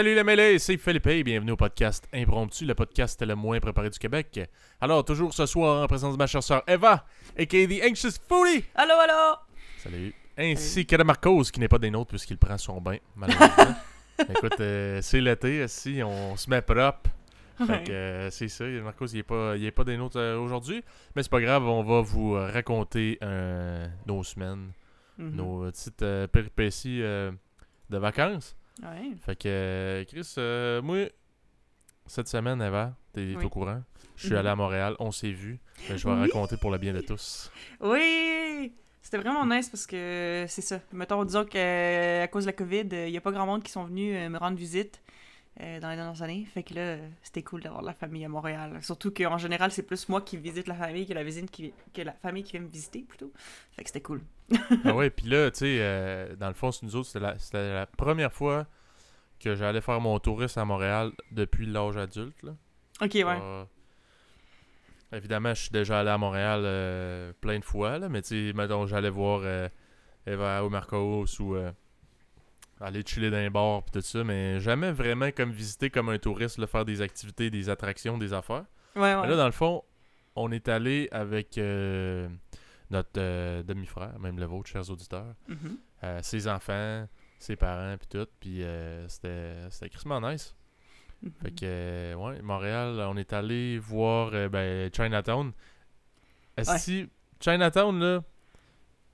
Salut les mêlés, c'est Philippe et bienvenue au podcast Impromptu, le podcast le moins préparé du Québec. Alors, toujours ce soir en présence de ma chère sœur Eva, aka The Anxious Foodie. Allô, allô! Salut. Ainsi que de Marcos, qui n'est pas des nôtres puisqu'il prend son bain, malheureusement. Écoute, euh, c'est l'été, si on se met propre. Fait que euh, c'est ça, Marcos, il n'est pas, il est pas des nôtres euh, aujourd'hui. Mais c'est pas grave, on va vous raconter nos semaines, Mhm. nos petites péripéties de vacances. Ouais. Fait que, Chris, euh, moi, cette semaine, Eva, t'es Oui. au courant. Je suis Mhm. allé à Montréal, on s'est vu. Mais je vais Oui. raconter pour le bien de tous. Oui! C'était vraiment nice parce que c'est ça. Mettons, disons qu'à cause de la COVID, il n'y a pas grand monde qui sont venus euh, me rendre visite euh, dans les dernières années. Fait que là, c'était cool d'avoir la famille à Montréal. Surtout qu'en général, c'est plus moi qui visite la famille que la, visite qui... que la famille qui vient me visiter plutôt. Fait que c'était cool. ah ouais, puis là, tu sais, euh, dans le fond, c'est nous autres, c'était la, la première fois que j'allais faire mon tourisme à Montréal depuis l'âge adulte. Là. Ok, ouais. Euh, évidemment, je suis déjà allé à Montréal euh, plein de fois, là, mais tu sais, mettons, j'allais voir Eva au Marcos ou aller chiller dans les bars pis tout ça, mais jamais vraiment comme visiter comme un touriste, là, faire des activités, des attractions, des affaires. Ouais, ouais. Mais là, dans le fond, on est allé avec notre euh, demi-frère, même le vôtre, chers auditeurs, Mhm. euh, ses enfants, ses parents, puis tout, puis euh, c'était crissement nice. Mhm. Fait que, ouais, Montréal, on est allé voir ben, Chinatown. Si Chinatown,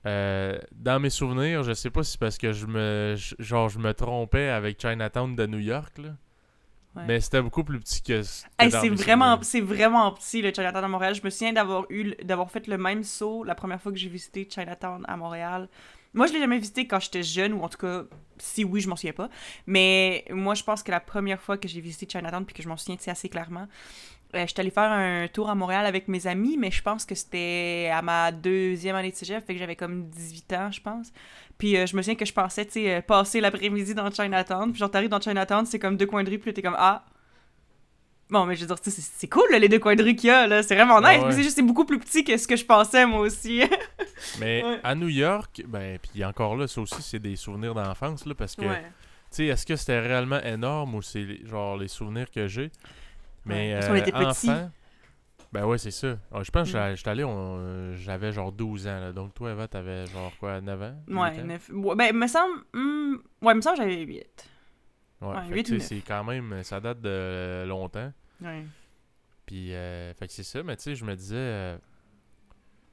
là, dans mes souvenirs, je sais pas si c'est parce que je me, genre, je me trompais avec Chinatown de New York, là. Ouais. Mais c'était beaucoup plus petit que. Hey, c'est vraiment, c'est vraiment petit le Chinatown à Montréal. Je me souviens d'avoir eu, d'avoir fait le même saut la première fois que j'ai visité Chinatown à Montréal. Moi, je l'ai jamais visité quand j'étais jeune, ou en tout cas, si oui, je m'en souviens pas. Mais moi, je pense que la première fois que j'ai visité Chinatown, puis que je m'en souviens assez clairement, euh, j'étais allée faire un tour à Montréal avec mes amis, mais je pense que c'était à ma deuxième année de cégep, fait que j'avais comme 18 ans, je pense. Puis euh, je me souviens que je pensais, tu sais, euh, passer l'après-midi dans Chinatown. Puis genre, t'arrives dans Chinatown, c'est comme deux coins de rue, puis t'es comme, ah, Bon, mais je veux dire, c'est cool, là, les deux coins de rue qu'il y a, là. C'est vraiment nice. Ah ouais. Mais c'est juste, c'est beaucoup plus petit que ce que je pensais, moi aussi. Mais Ouais. à New York, ben, puis encore là, ça aussi, c'est des souvenirs d'enfance, là, parce que, tu sais, est-ce que c'était réellement énorme ou c'est genre les souvenirs que j'ai? Mais Ouais, euh, était petits. enfant, ben ouais, c'est ça. Ah, je pense que Mm. j'étais allé, j'avais genre 12 ans, là. donc toi, Eva, t'avais genre quoi, 9 ans? Ouais, 8 ans? neuf- ouais, ben, me semble. hmm, ouais, me semble que j'avais 8. Ouais, Ouais, fait que, huit tu ou sais, neuf. c'est quand même, ça date de longtemps. Ouais. Puis, euh, fait que c'est ça, mais tu sais, je me disais, euh,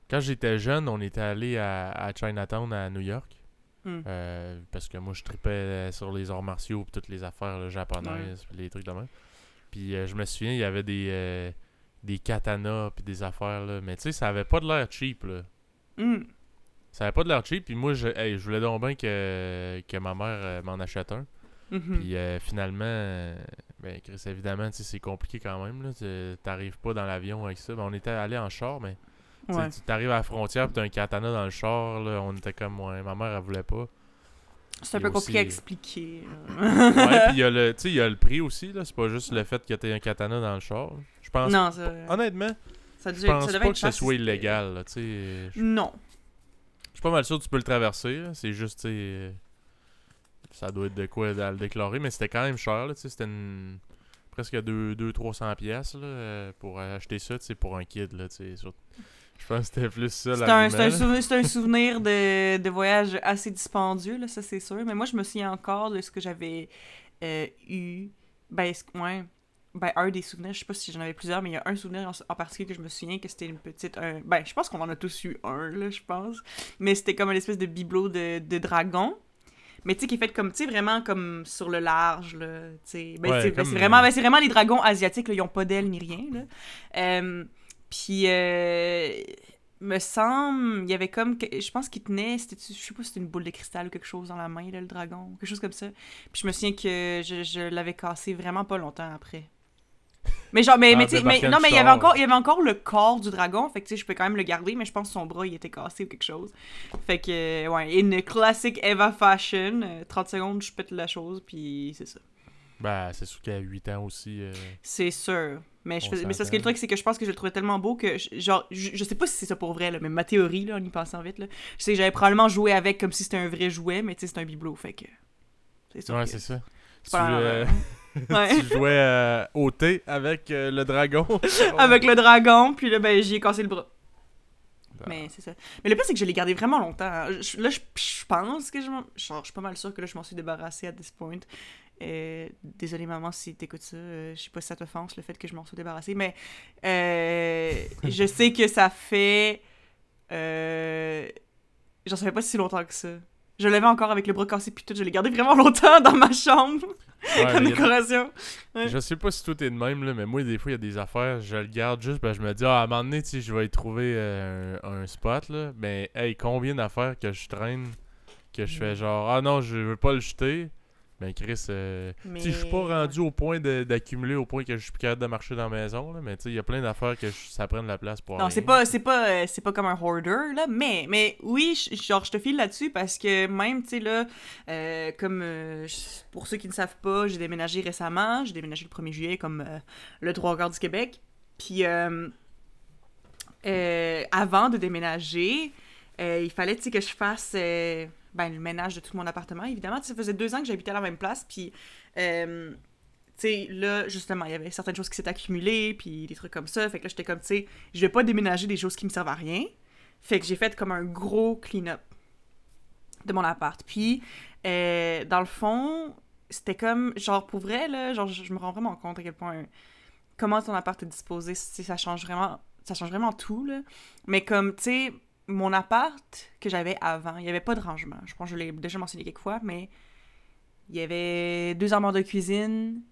quand j'étais jeune, on était allé à, à Chinatown à New York. Hmm. Euh, parce que moi, je tripais sur les arts martiaux, toutes les affaires là, japonaises, puis les trucs de même. Puis, euh, je me souviens, il y avait des, euh, des katanas, puis des affaires, là. Mais tu sais, ça avait pas de l'air cheap, là. Hmm. Ça avait pas de l'air cheap, puis moi, je, hey, je voulais donc bien que, que ma mère euh, m'en achète un. Mhm. Puis euh, finalement, ben Chris, évidemment, tu c'est compliqué quand même. Là. Tu- T'arrives pas dans l'avion avec ça. Ben, on était allé en char, mais tu Ouais. tu t'arrives à la frontière pis t'as un katana dans le char. Là, on était comme, ouais, ma mère, elle voulait pas. C'est un peu compliqué à aussi- expliquer. Ouais, puis il y a le, il y a le prix aussi. là C'est pas juste le fait que t'aies un katana dans le char. Je pense, non, ça. honnêtement, ça je pense ça pas que ce soit illégal. là, Tu sais, je Non. je suis pas mal sûr que tu peux le traverser. C'est juste, tu sais, euh, ça doit être de quoi à le déclarer, mais c'était quand même cher. là, tu sais, C'était une- presque 200-300$ piastres, là, euh, pour acheter ça, tu sais, pour un kid. Là, tu sais, sur- Je pense que c'était plus ça. C'est un, un souvenir, un souvenir de, de voyage assez dispendieux, là, ça c'est sûr. Mais moi, je me souviens encore de ce que j'avais euh, eu. Ben, ouais. Ben, un des souvenirs, je sais pas si j'en avais plusieurs, mais il y a un souvenir en, en particulier que je me souviens que c'était une petite. un- ben, je pense qu'on en a tous eu un, là, je pense. Mais c'était comme une espèce de bibelot de, de dragon. Mais tu sais, qui est fait comme, tu sais, vraiment comme sur le large, là. Tu sais. Ben, Ouais, c'est comme, vraiment, ben, c'est vraiment les dragons asiatiques, là, ils ont pas d'ailes ni rien, là. Euh, puis, euh, me semble, il y avait comme, je pense qu'il tenait, c'était, je sais pas si c'était une boule de cristal ou quelque chose dans la main, là, le dragon, quelque chose comme ça. Puis je me souviens que je, je l'avais cassé vraiment pas longtemps après. Mais genre, mais, En mais, tu sais, mais- débarquant non, mais il y avait encore, il y avait encore le corps du dragon, fait que tu sais, je peux quand même le garder, mais je pense que son bras, il était cassé ou quelque chose. Fait que, ouais, une classique Eva Fashion, euh, 30 secondes, je pète la chose, puis c'est ça. Ben, c'est sûr qu'à 8 ans aussi. euh, C'est sûr. Mais, je mais c'est parce que le truc, c'est que je pense que je le trouvais tellement beau que, je- genre, je, je sais pas si c'est ça pour vrai, là, mais ma théorie, là, en y pensant vite, là, je sais que j'avais probablement joué avec comme si c'était un vrai jouet, mais tu sais, c'est un bibelot, fait que. C'est sûr. Ouais, que- c'est ça. Euh, Ouais. tu jouais euh, au thé avec euh, le dragon. Avec le dragon, puis là, ben, j'y ai cassé le bras. Ah. Mais c'est ça. Mais le pire, c'est que je l'ai gardé vraiment longtemps. Je- là, je, je pense que je m'en... genre, Je suis pas mal sûre que là, je m'en suis débarrassée à this point. Euh, désolée, maman, si t'écoutes ça. euh, je sais pas si ça t'offense, le fait que je m'en sois débarrassée. Mais euh, je sais que ça fait... Euh, ça fait pas si longtemps que ça. Je l'avais encore avec le bras cassé, puis tout. Je l'ai gardé vraiment longtemps dans ma chambre, Ouais, comme décoration. Ouais. Je sais pas si tout est de même, là, mais moi, des fois, il y a des affaires, je le garde juste, ben, je me dis, ah, à un moment donné, je vais y trouver euh, un, un spot, là. Mais, hey, combien d'affaires que je traîne, que je Mm. fais genre, ah non, je veux pas le jeter. Ben, Chris, euh, tu sais, je suis pas Mais- rendu au point d'accumuler, au point que je suis plus capable de marcher dans la maison, là. Mais, tu sais, il y a plein d'affaires que ça prenne la place pour Non, c'est pas, c'est pas, euh, c'est pas comme un hoarder, là, mais, mais oui, genre, je te file là-dessus parce que même, tu sais, là, euh, comme, euh, pour ceux qui ne savent pas, j'ai déménagé récemment, j'ai déménagé le 1er juillet, comme le trois quarts du Québec, puis avant de déménager, il fallait, tu sais, que je fasse, ben, le ménage de tout mon appartement, évidemment, ça faisait deux ans que j'habitais à la même place, puis... euh, tu sais, là, justement, il y avait certaines choses qui s'étaient accumulées, puis des trucs comme ça. Fait que là, j'étais comme, tu sais, je vais pas déménager des choses qui me servent à rien. Fait que j'ai fait comme un gros clean-up de mon appart. Puis, euh, dans le fond, c'était comme, genre, pour vrai, là, genre, je me rends vraiment compte à quel point, comment ton appart est disposé, ça change vraiment, ça change vraiment tout, là. Mais comme, tu sais, mon appart que j'avais avant, il y avait pas de rangement. Je pense que je l'ai déjà mentionné quelques fois, mais il y avait deux armoires de cuisine,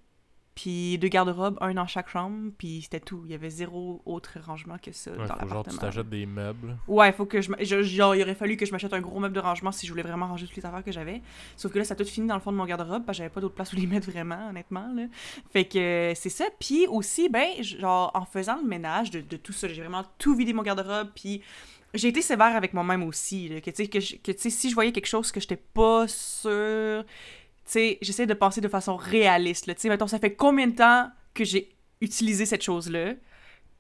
puis deux garde-robes, un dans chaque chambre, puis c'était tout. Il y avait zéro autre rangement que ça Ouais, dans genre, tu l'appartement. t'achètes des meubles. Ouais, faut que je, je- genre, il aurait fallu que je m'achète un gros meuble de rangement si je voulais vraiment ranger toutes les affaires que j'avais. Sauf que là, ça a tout fini dans le fond de mon garde-robe, parce que j'avais pas d'autre place où les mettre vraiment, honnêtement, là. Fait que c'est ça. Puis aussi, ben, genre, en faisant le ménage de, de tout ça, j'ai vraiment tout vidé mon garde-robe, puis j'ai été sévère avec moi-même aussi, là, que, tu sais, que, je- si je voyais quelque chose que j'étais pas sûre, tu sais, j'essaie de penser de façon réaliste, là. Tu sais, mettons, ça fait combien de temps que j'ai utilisé cette chose-là?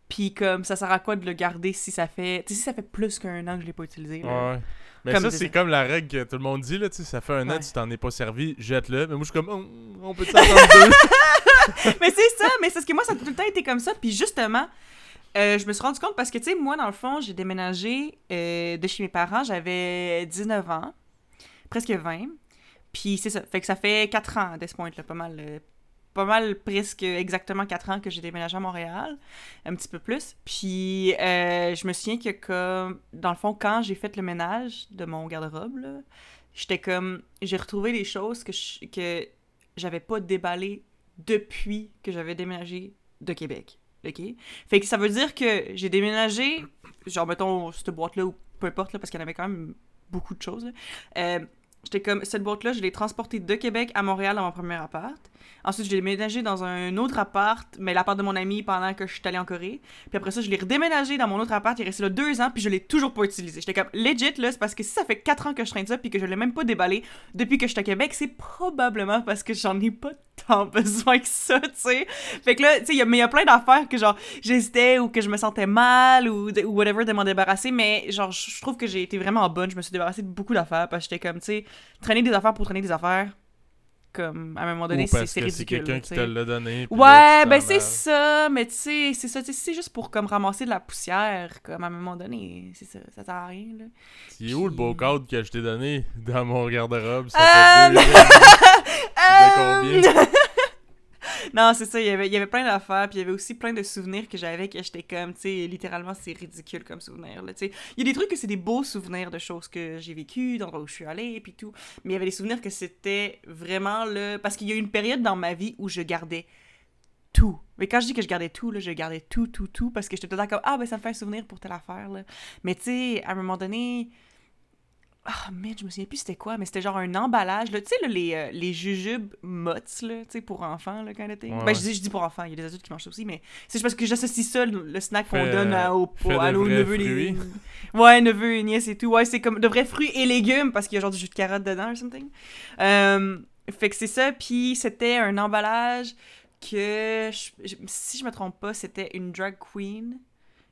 Puis comme, ça sert à quoi de le garder si ça fait... Si ça fait plus qu'un an que je l'ai pas utilisé, là? Ouais. Mais Comme ça, c'est comme la règle que tout le monde dit, là, tu sais, ça fait un an Ouais. que tu t'en es pas servi, jette-le. Mais moi, je suis comme, Hum, on peut s'attendre deux. mais c'est ça, mais c'est parce que moi, ça a tout le temps été comme ça. Puis justement, euh, je me suis rendu compte parce que, tu sais, moi, dans le fond, j'ai déménagé euh, de chez mes parents, j'avais 19 ans, presque 20. Puis c'est ça, fait que ça fait 4 ans à ce point-là, pas mal. euh, pas mal, presque exactement 4 ans que j'ai déménagé à Montréal, un petit peu plus. Puis je me souviens que, comme, dans le fond, quand j'ai fait le ménage de mon garde-robe, j'étais comme, j'ai retrouvé des choses que que j'avais pas déballées depuis que j'avais déménagé de Québec. OK? Fait que ça veut dire que j'ai déménagé, genre, mettons, cette boîte-là, ou peu importe, là, parce qu'il y en avait quand même beaucoup de choses. Euh, J'étais comme, cette boîte-là, je l'ai transportée de Québec à Montréal dans mon premier appart. Ensuite, je l'ai déménagé dans un autre appart, mais l'appart de mon ami pendant que je suis allée en Corée. Puis après ça, je l'ai redéménagé dans mon autre appart. Il est resté là deux ans, puis je l'ai toujours pas utilisé. J'étais comme, legit, là, c'est parce que si ça fait quatre ans que je traîne ça, puis que je l'ai même pas déballé depuis que je suis à Québec, c'est probablement parce que j'en ai pas tant besoin que ça, tu sais. Fait que là, tu sais, mais il y a plein d'affaires que, genre, j'hésitais ou que je me sentais mal ou, ou whatever de m'en débarrasser, mais genre, je trouve que j'ai été vraiment bonne. Je me suis débarrassée de beaucoup d'affaires parce que j'étais comme, tu sais, traîner des affaires pour traîner des affaires, comme, à un moment donné, c'est parce c'est que c'est ridicule. quelqu'un qui te l'a donné. puis Ouais, ben c'est ça, mais tu sais, c'est ça, c'est juste pour comme ramasser de la poussière, comme à un moment donné, c'est ça, ça sert à rien, là. C'est où le beau Puis- cadre que je t'ai donné dans mon garde-robe? Ça Euh, fait deux. De combien? non, c'est ça, il y avait, plein d'affaires, puis il y avait aussi plein de souvenirs que j'avais que j'étais comme, tu sais, littéralement, c'est ridicule comme souvenir, là, tu sais. Il y a des trucs que c'est des beaux souvenirs de choses que j'ai vécues, d'endroits où je suis allée, puis tout, mais il y avait des souvenirs que c'était vraiment le... Parce qu'il y a eu une période dans ma vie où je gardais tout. Mais quand je dis que je gardais tout, là, je gardais tout, tout, tout, parce que j'étais tout le temps comme, ah, ben ça me fait un souvenir pour telle affaire, là. Mais tu sais, à un moment donné... Ah, merde, je me souviens plus c'était quoi, mais c'était genre un emballage. Tu sais, les, euh, les jujubes mots, là, tu sais, pour enfants, là, kind of thing. Ouais, Ben, ouais. je dis, je dis pour enfants, il y a des adultes qui mangent ça aussi, mais c'est juste parce que j'associe ça, le, le snack qu'on donne à, au, au- à nos neveux, les... Ouais, neveux et nièces et tout. Ouais, c'est comme de vrais fruits et légumes, parce qu'il y a genre du jus de carotte dedans or something. Euh, fait que c'est ça, puis c'était un emballage que, je- si je me trompe pas, c'était une drag queen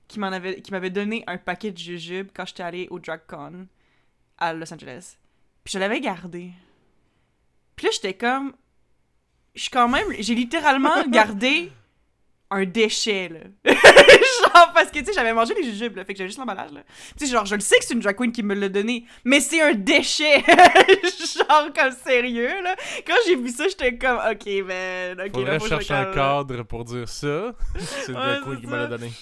qui m'en avait qui m'avait donné un paquet de jujubes quand j'étais allée au DragCon à Los Angeles. Puis je l'avais gardé. Puis là, j'étais comme je suis quand même. J'ai littéralement gardé un déchet, là. genre, parce que, tu sais, j'avais mangé les jujubes, là, fait que j'avais juste l'emballage, là. Tu sais, genre, je le sais que c'est une drag queen qui me l'a donné, mais c'est un déchet! genre, comme sérieux, là. Quand j'ai vu ça, j'étais comme, ok, man, ok, Faudrait là, faut chercher un cadre pour dire ça. c'est une Ouais, drag queen c'est qui me l'a donné.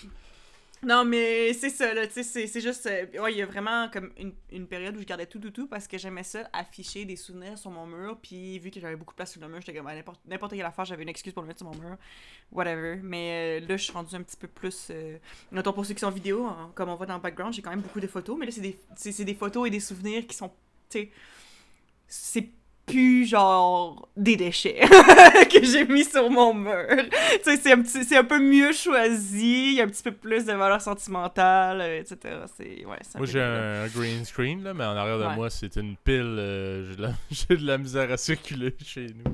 Non, mais c'est ça, là, tu sais, c'est- juste... euh, ouais, il y a vraiment comme une, une période où je gardais tout, tout, tout, parce que j'aimais ça, afficher des souvenirs sur mon mur, puis vu que j'avais beaucoup de place sur le mur, j'étais comme, à n'importe quelle affaire, j'avais une excuse pour le mettre sur mon mur, whatever. Mais euh, là, je suis rendue un petit peu plus... Euh... Mettons, pour ceux qui sont vidéo, hein, comme on voit dans le background, j'ai quand même beaucoup de photos, mais là, c'est des, des photos et des souvenirs qui sont, tu sais... C'est plus, genre, des déchets que j'ai mis sur mon mur. Tu sais, c'est un, un peu mieux choisi, il y a un petit peu plus de valeur sentimentale, euh, etc. Ouais, Moi, j'ai un, green screen, là, mais en arrière de Ouais. moi, c'est une pile. euh, j'ai, de de la misère à circuler chez nous.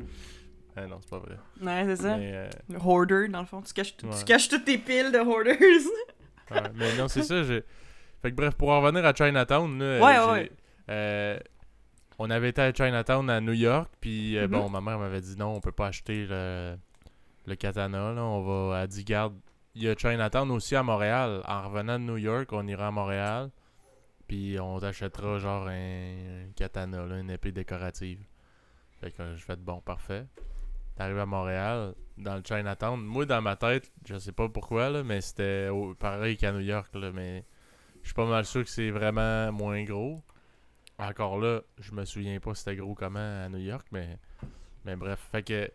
Ah non, c'est pas vrai. Ouais, c'est ça. Mais, euh, Hoarder, dans le fond. Tu caches, tu Ouais. caches toutes tes piles de hoarders. ouais, mais non, c'est ça. Fait que bref, pour en revenir à Chinatown, là, Ouais, ouais, euh, on avait été à Chinatown à New York, puis euh, Mhm. bon, ma mère m'avait dit non, on peut pas acheter le, le katana, là, on va, elle dit, garde, il y a Chinatown aussi à Montréal. En revenant de New York, on ira à Montréal, puis on t'achètera genre un, un katana, là, une épée décorative. Fait que je fais bon, parfait. T'arrives à Montréal, dans le Chinatown. Moi, dans ma tête, je sais pas pourquoi, là, mais c'était pareil qu'à New York, là, mais je suis pas mal sûr que c'est vraiment moins gros. Encore là, je me souviens pas c'était gros comment à New York, mais, mais bref. Fait que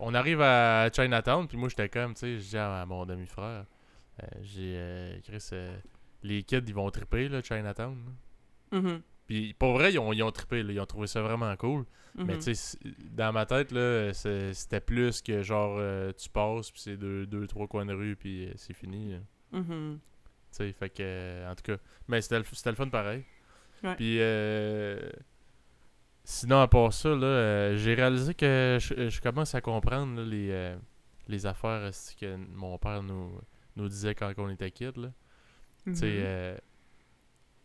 on arrive à Chinatown, puis moi j'étais comme, tu sais, je dis à mon demi-frère, euh, j'ai euh, Chris, euh, les kids ils vont triper là, Chinatown. là. Mhm, Puis pour vrai, ils ont, ils ont trippé, là, ils ont trouvé ça vraiment cool. Mais mhm. tu sais, dans ma tête, là, c'était plus que genre euh, tu passes, puis c'est deux, deux, trois coins de rue, puis c'est fini. Mhm. Tu sais, fait que, en tout cas, mais c'était le fun pareil. Ouais. Puis, euh, sinon, à part ça, là, euh, j'ai réalisé que je, je commence à comprendre là, les, euh, les affaires esti, que mon père nous, nous disait quand on était kid. Là. Tu sais, Mhm. euh,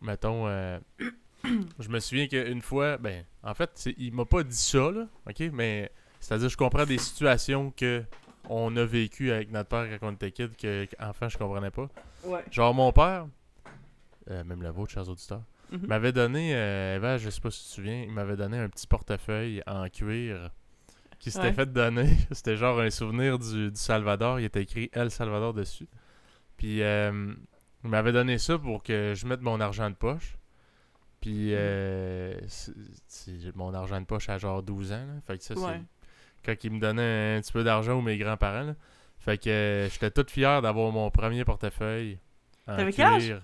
mettons, euh, je me souviens qu'une fois, ben, en fait, il m'a pas dit ça, là, ok, mais c'est-à-dire, je comprends des situations que on a vécues avec notre père quand on était kid, que, qu'enfant, je comprenais pas. Ouais. Genre, mon père, euh, même le vôtre, chers auditeurs, Mhm. m'avait donné, euh, Eva, je sais pas si tu te souviens, il m'avait donné un petit portefeuille en cuir qui s'était Ouais. fait donner. C'était genre un souvenir du, du Salvador. Il était écrit El Salvador dessus. Puis euh, il m'avait donné ça pour que je mette mon argent de poche. Puis euh, c'est- c'est mon argent de poche à genre 12 ans. là. Fait que ça, Ouais. c'est quand il me donnait un petit peu d'argent ou mes grands-parents. Fait que euh, j'étais tout fier d'avoir mon premier portefeuille en T'avais quel âge?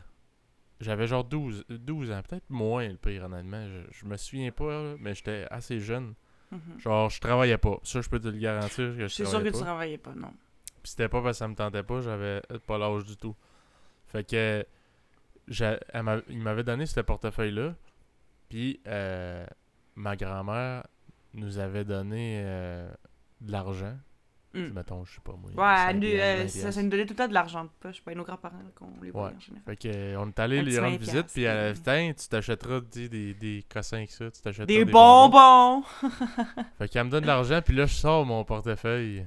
J'avais genre 12, 12 ans, peut-être moins le pire honnêtement. Je, je me souviens pas, mais j'étais assez jeune. Mhm. Genre, je travaillais pas. Ça, je peux te le garantir que je C'est sûr que tu travaillais pas, non. Puis c'était pas parce que ça me tentait pas, j'avais pas l'âge du tout. Fait que il m'avait donné ce portefeuille-là. Puis euh, ma grand-mère nous avait donné euh, de l'argent. Mm. Mettons, je sais pas moi. Ouais, 5 nous, piastres, euh, 20 ça, nous donnait tout le temps de l'argent de poche. Ben, nos grands-parents, qu'on les voyait Ouais. en général. Fait que, euh, on est allé petit rendre 20 visite, puis elle a piastres, Tiens, tu t'achèteras des, des, des cossins avec ça, tu t'achèteras Des, des, bonbons! Fait qu'elle me donne de l'argent, puis là, je sors mon portefeuille.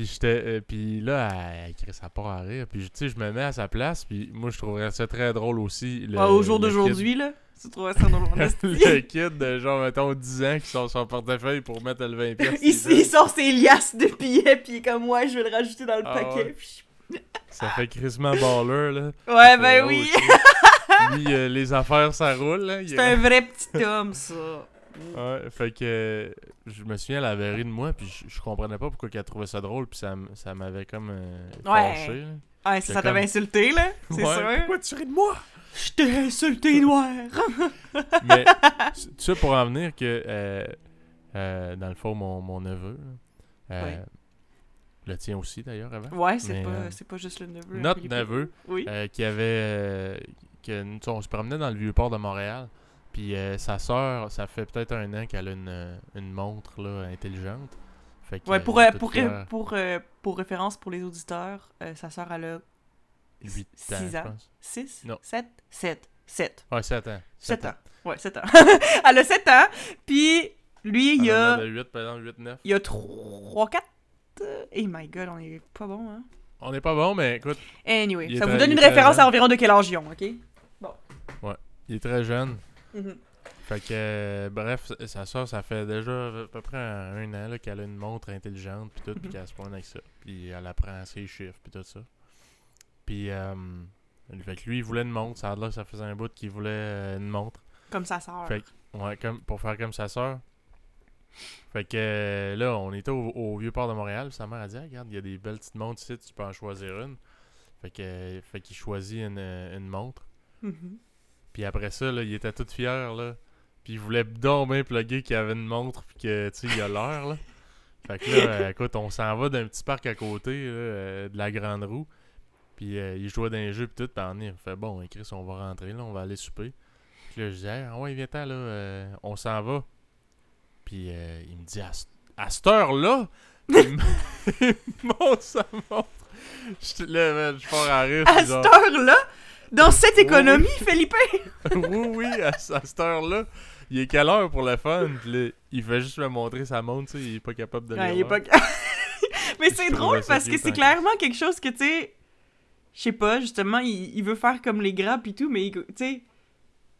Puis j'étais. euh, puis là, elle, elle sa part à rire. Puis tu sais, je me mets à sa place, puis moi, je trouverais ça très drôle aussi. Le, Ouais, au jour d'aujourd'hui, là. Tu trouvais ça dans le kid- le kid de genre, mettons, 10 ans qui sort son portefeuille pour mettre le 20 pièces. il, il sort ses liasses de billets, puis il est comme moi, je vais le rajouter dans le Ah paquet. ouais. Puis- Ça fait crissement baller, là. Ouais, ben oui. Lui, euh, les affaires, ça roule, C'est est un vrai petit homme, ça. Ouais, fait que je me souviens, elle avait ri de moi, puis je, je comprenais pas pourquoi elle trouvait ça drôle, puis ça, ça m'avait comme euh, Ouais. fâché. là. Ouais, ça, t'avait insulté, là. C'est Ouais, sûr. Pourquoi tu ris de moi? Je t'ai insulté, noir. Mais tout ça pour en venir que, euh, euh, dans le fond, mon, mon neveu, là, euh, Ouais. le tien aussi d'ailleurs avant, Ouais, c'est pas, euh, c'est pas juste le neveu. hein, notre neveu, Oui. euh, qui avait. euh, que, nous, on se promenait dans le vieux port de Montréal. Puis euh, sa sœur, ça fait peut-être un an qu'elle a une, euh, une montre là, intelligente. Fait Ouais, euh, pour, euh, est toute pour, pour, euh, pour référence pour les auditeurs, euh, sa sœur, elle a 8 six ans, je ans. pense. 6, Non. 7, 7, 7. Ouais, 7 ans. 7 ans. Ouais, 7 ans. elle a 7 ans, puis Lui, il y a, de 8, par exemple, 8, 9. il y a 3, 4. Eh my god, on est pas bon, hein? On n'est pas bon, mais écoute, Anyway, est ça vous donne une est référence jeune. à environ de quel âge ils ont, ok? il est très jeune. Mhm. Fait que, euh, bref, sa- sa soeur, ça fait déjà à peu près un, un an qu'elle a une montre intelligente, puis tout, puis Mhm. qu'elle se pointe avec ça. Puis elle apprend ses chiffres, puis tout ça. Puis, euh, fait que lui, il voulait une montre. Ça a l'air que ça faisait un bout qu'il voulait euh, une montre. Comme sa sœur. Fait que, ouais, comme, pour faire comme sa soeur. Fait que euh, là, on était au, au vieux port de Montréal. puis Sa mère a dit Ah, Regarde, il y a des belles petites montres ici, tu peux en choisir une. Fait que fait qu'il choisit une, une montre. Mhm. Puis après ça, là, il était tout fier, là. Puis il voulait donc bien plugger qu'il avait une montre, puis que, tu sais, il a l'heure, là. Fait que là, écoute, on s'en va d'un petit parc à côté, là, euh, de la Grande Roue. Puis euh, il jouait dans les jeux, puis tout. Puis on fait bon, Chris, on va rentrer, là, on va aller souper. Puis là, je dis, ah ouais, viens-t'en, là, euh, on s'en va. Puis euh, il me dit, à, à cette heure-là, il me montre sa montre. Je là, man, je pars à rire. À cette heure-là, dans cette Oui, économie, Felipe! oui, oui, à, à cette heure-là. Il est quelle heure pour le fun? Puis il fait juste me montrer sa montre, tu sais, il est pas capable de Ouais, le il est pas... Mais c'est drôle ça parce que c'est clairement quelque chose que, tu sais... Je sais pas, justement, il, il veut faire comme les grands pis tout, mais, tu sais...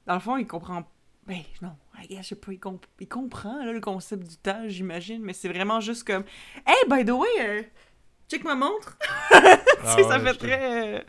Dans le fond, il comprend... Ben, non, je sais pas, il, comp- il comprend, là, le concept du temps, j'imagine, mais c'est vraiment juste comme... Hey, by the way, euh, check ma montre! Ah tu sais, ça ouais, fait je- très... euh,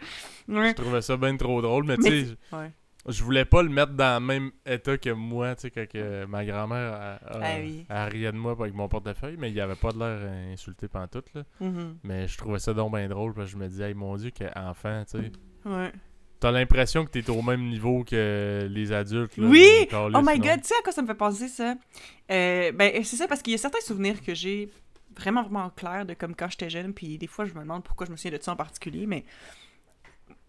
Ouais. Je trouvais ça bien trop drôle, mais, Mais tu sais, Ouais. je- voulais pas le mettre dans le même état que moi, tu sais, quand que ma grand-mère a, a- Ah oui. elle riait de moi avec mon portefeuille, mais il avait pas de l'air insulté pantoute, là. Mhm. Mais je trouvais ça donc bien drôle, parce que je me disais, hey, mon Dieu, qu'enfant, tu sais, Ouais. t'as l'impression que t'es au même niveau que les adultes, là. Oui! Oh my god, tu sais à quoi ça me fait penser ça? Euh, ben, c'est ça, parce qu'il y a certains souvenirs que j'ai vraiment, vraiment clairs de comme quand j'étais jeune, puis des fois je me demande pourquoi je me souviens de ça en particulier, mais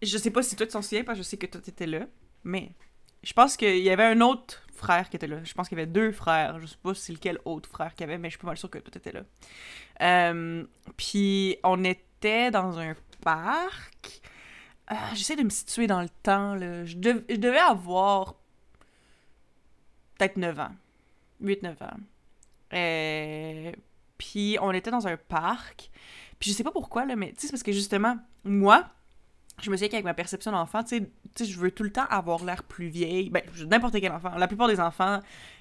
je sais pas si toi tu t'en souviens, parce que je sais que toi t'étais là, mais je pense qu'il y avait un autre frère qui était là. Je pense qu'il y avait deux frères. Je sais pas si c'est lequel autre frère qu'il y avait, mais je suis pas mal sûre que toi t'étais là. Euh, puis on était dans un parc. Euh, J'essaie de me situer dans le temps, là. Je, dev- je devais avoir peut-être 9 ans. 8-9 ans. Euh, Puis on était dans un parc. Puis je sais pas pourquoi, là, mais tu sais, c'est parce que justement, moi, je me souviens qu'avec ma perception d'enfant, tu sais, je veux tout le temps avoir l'air plus vieille. Ben, n'importe quel enfant. La plupart des enfants,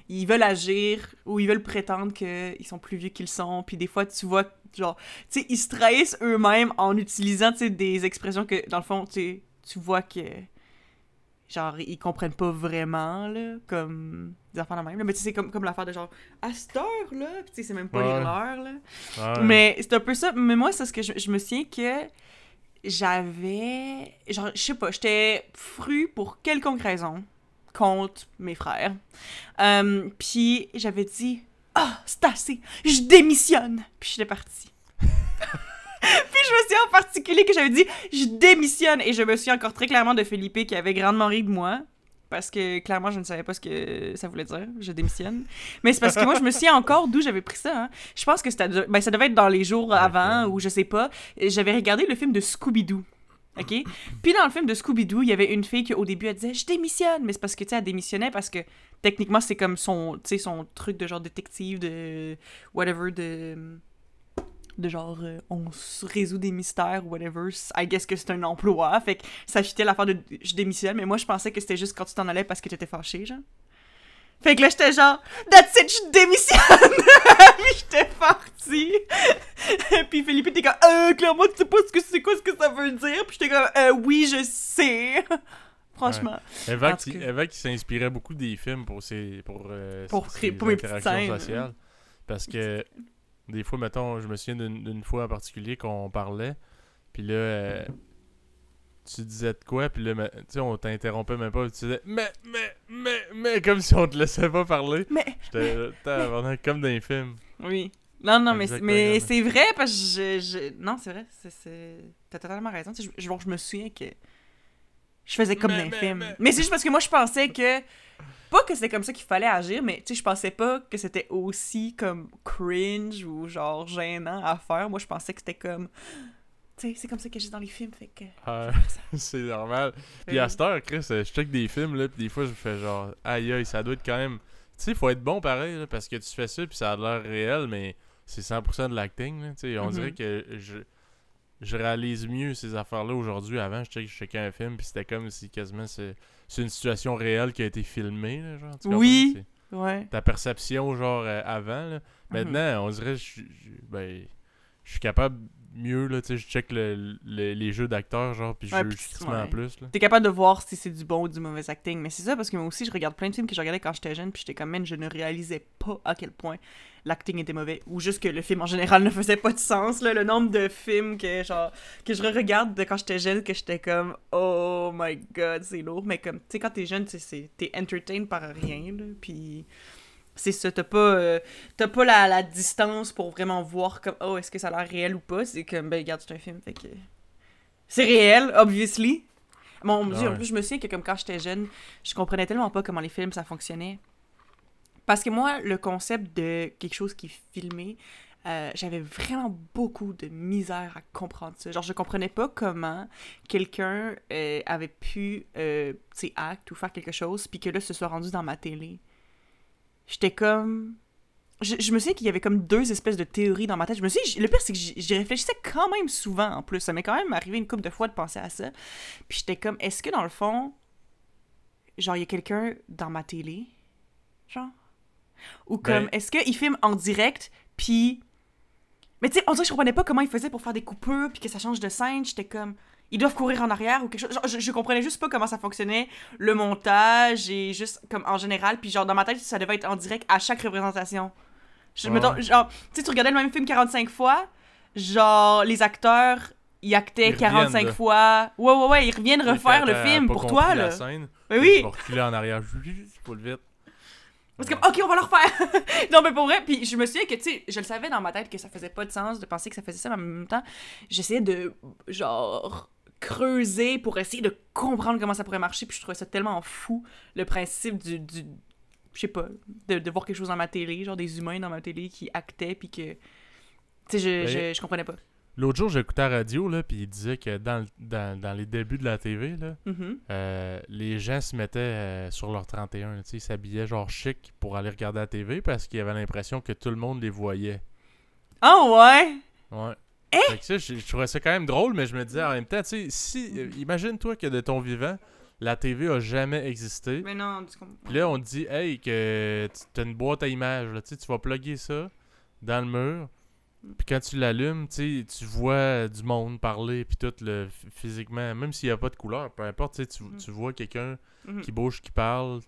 ils veulent agir ou ils veulent prétendre qu'ils sont plus vieux qu'ils sont. Puis des fois, tu vois, genre, tu sais, ils se trahissent eux-mêmes en utilisant, tu sais, des expressions que, dans le fond, tu tu vois que, genre, ils comprennent pas vraiment, là, comme des enfants de même. Là. Mais tu sais, c'est comme, comme l'affaire de genre, à cette heure-là, tu sais, c'est même pas Ouais. les leurs, là. Ouais. Mais c'est un peu ça. Mais moi, c'est ce que je, je me souviens que j'avais. Genre, je sais pas, j'étais fru pour quelconque raison contre mes frères. Euh, puis j'avais dit Ah, c'est assez, je démissionne. Puis j'étais partie. puis je me souviens en particulier que j'avais dit Je démissionne. Et je me souviens encore très clairement de Felipe qui avait grandement ri de moi. Parce que clairement, je ne savais pas ce que ça voulait dire. Je démissionne. Mais c'est parce que moi, je me souviens encore d'où j'avais pris ça. hein. Je pense que ben, ça devait être dans les jours avant ou je sais pas. J'avais regardé le film de Scooby-Doo. OK? Puis dans le film de Scooby-Doo, il y avait une fille qui, au début, elle disait Je démissionne. Mais c'est parce que, tu sais, elle démissionnait parce que techniquement, c'est comme son, son truc de genre détective, de whatever, de. De genre, euh, on se résout des mystères, whatever. I guess que c'est un emploi. Fait que ça fitait l'affaire de je démissionne. Mais moi, je pensais que c'était juste quand tu t'en allais parce que t'étais fâché, genre. Fait que là, j'étais genre, that's it, je démissionne! Puis j'étais partie. Puis Philippe était comme, euh, clairement, tu sais pas ce que c'est quoi ce que ça veut dire. Puis j'étais comme, euh, oui, je sais. Franchement. Eva qui, cas. Eva qui s'inspirait beaucoup des films pour ses pour, euh, Pour ses- pour interactions sociales. Parce que des fois, mettons, je me souviens d'une fois en particulier qu'on parlait, puis là, euh, tu disais de quoi, puis là, tu sais, on t'interrompait même pas, tu disais mais, mais, mais, mais, comme si on te laissait pas parler. Mais, J'étais tabarnak, comme dans les films. oui. Non, non, mais, c'est- Exactement. mais c'est vrai parce que je, je- Non, c'est vrai. c'est- T'as totalement raison. Je, genre, je me souviens que je faisais comme Mais, dans les mais, films. mais- Mais, c'est juste parce que moi, je pensais que. Pas que c'était comme ça qu'il fallait agir, mais tu sais, je pensais pas que c'était aussi comme cringe ou genre gênant à faire. Moi, je pensais que c'était comme. Tu sais, c'est comme ça que j'ai dans les films, fait que. Ah, c'est normal. Puis à cette heure, Chris, euh, je check des films, là, puis des fois, je fais genre, aïe aïe, ça doit être quand même. Tu sais, faut être bon pareil, là, parce que tu fais ça, puis ça a l'air réel, mais c'est 100% de l'acting. là, Tu sais, on Mhm. dirait que je, je réalise mieux ces affaires-là aujourd'hui. Avant, je checkais, je checkais un film, puis c'était comme si quasiment c'est c'est une situation réelle qui a été filmée. Là, genre, tu? Oui. Ouais. Ta perception, genre, euh, avant. Là. Maintenant, on dirait, je, je- ben, je suis capable mieux, là, tu sais, je check le- le- les jeux d'acteurs, genre, puis je Ouais, juge ouais. en plus, là. T'es capable de voir si c'est du bon ou du mauvais acting. Mais c'est ça, parce que moi aussi, je regarde plein de films que je regardais quand j'étais jeune, puis j'étais comme, man, je ne réalisais pas à quel point l'acting était mauvais. Ou juste que le film en général ne faisait pas de sens, là. Le nombre de films que, genre, que je regarde de quand j'étais jeune, que j'étais comme, oh my god, c'est lourd. Mais comme, tu sais, quand t'es jeune, t'es entertained par rien, là. Puis. C'est ça, t'as pas, euh, t'as pas la, la distance pour vraiment voir comme, oh, est-ce que ça a l'air réel ou pas. C'est comme, ben, regarde, c'est un film, fait que. C'est réel, obviously. Mon Dieu, en plus, je me souviens que comme quand j'étais jeune, je comprenais tellement pas comment les films ça fonctionnait. Parce que moi, le concept de quelque chose qui est filmé, euh, j'avais vraiment beaucoup de misère à comprendre ça. Genre, je comprenais pas comment quelqu'un euh, avait pu, euh, tu acte ou faire quelque chose, puis que là, ce soit rendu dans ma télé. J'étais comme. Je, je me souviens qu'il y avait comme deux espèces de théories dans ma tête. Je me suis le pire, c'est que j'y réfléchissais quand même souvent en plus. Ça m'est quand même arrivé une couple de fois de penser à ça. Puis j'étais comme, est-ce que dans le fond, genre, il y a quelqu'un dans ma télé? Genre? Ou comme, Ben- est-ce qu'il filme en direct, puis. Mais tu sais, on dirait que je comprenais pas comment il faisait pour faire des coupures, puis que ça change de scène. J'étais comme, ils doivent courir en arrière ou quelque chose. Genre, je, je comprenais juste pas comment ça fonctionnait, le montage, et juste comme en général. Puis genre, dans ma tête, ça devait être en direct à chaque représentation. Je, Ouais. mettons, genre, tu sais, tu regardais le même film 45 fois, genre, les acteurs, ils actaient Ils reviennent, 45 là. fois. Ouais, ouais, ouais, ils reviennent refaire le film pour toi, la là. scène, Mais puis oui! Reculer en arrière, pour le vite. Parce que, ok, on va le refaire. non, mais pour vrai, puis je me souviens que, tu sais, je le savais dans ma tête que ça faisait pas de sens de penser que ça faisait ça, mais en même temps, j'essayais de, genre, creuser pour essayer de comprendre comment ça pourrait marcher, puis je trouvais ça tellement fou, le principe du. du je sais pas, de, de voir quelque chose dans ma télé, genre des humains dans ma télé qui actaient, puis que. Tu sais, je, Ben, je, je comprenais pas. L'autre jour, j'écoutais la radio, là, puis il disait que dans, dans, dans les débuts de la TV, là, Mhm. euh, les gens se mettaient euh, sur leur 31, là, tu sais, ils s'habillaient genre chic pour aller regarder la TV parce qu'ils avaient l'impression que tout le monde les voyait. Ah ouais! Ouais. Eh? Fait que ça, je, je trouvais ça quand même drôle, mais je me disais en même temps, tu sais, si, euh, imagine-toi que de ton vivant, la TV a jamais existé. Mais non. Puis là, on te dit, hey, que tu as une boîte à images, là, tu sais, tu vas plugger ça dans le mur. Puis quand tu l'allumes, tu vois du monde parler, puis tout, le, ph- physiquement, même s'il n'y a pas de couleur, peu importe, tu Mhm. tu vois quelqu'un Mhm. qui bouge, qui parle,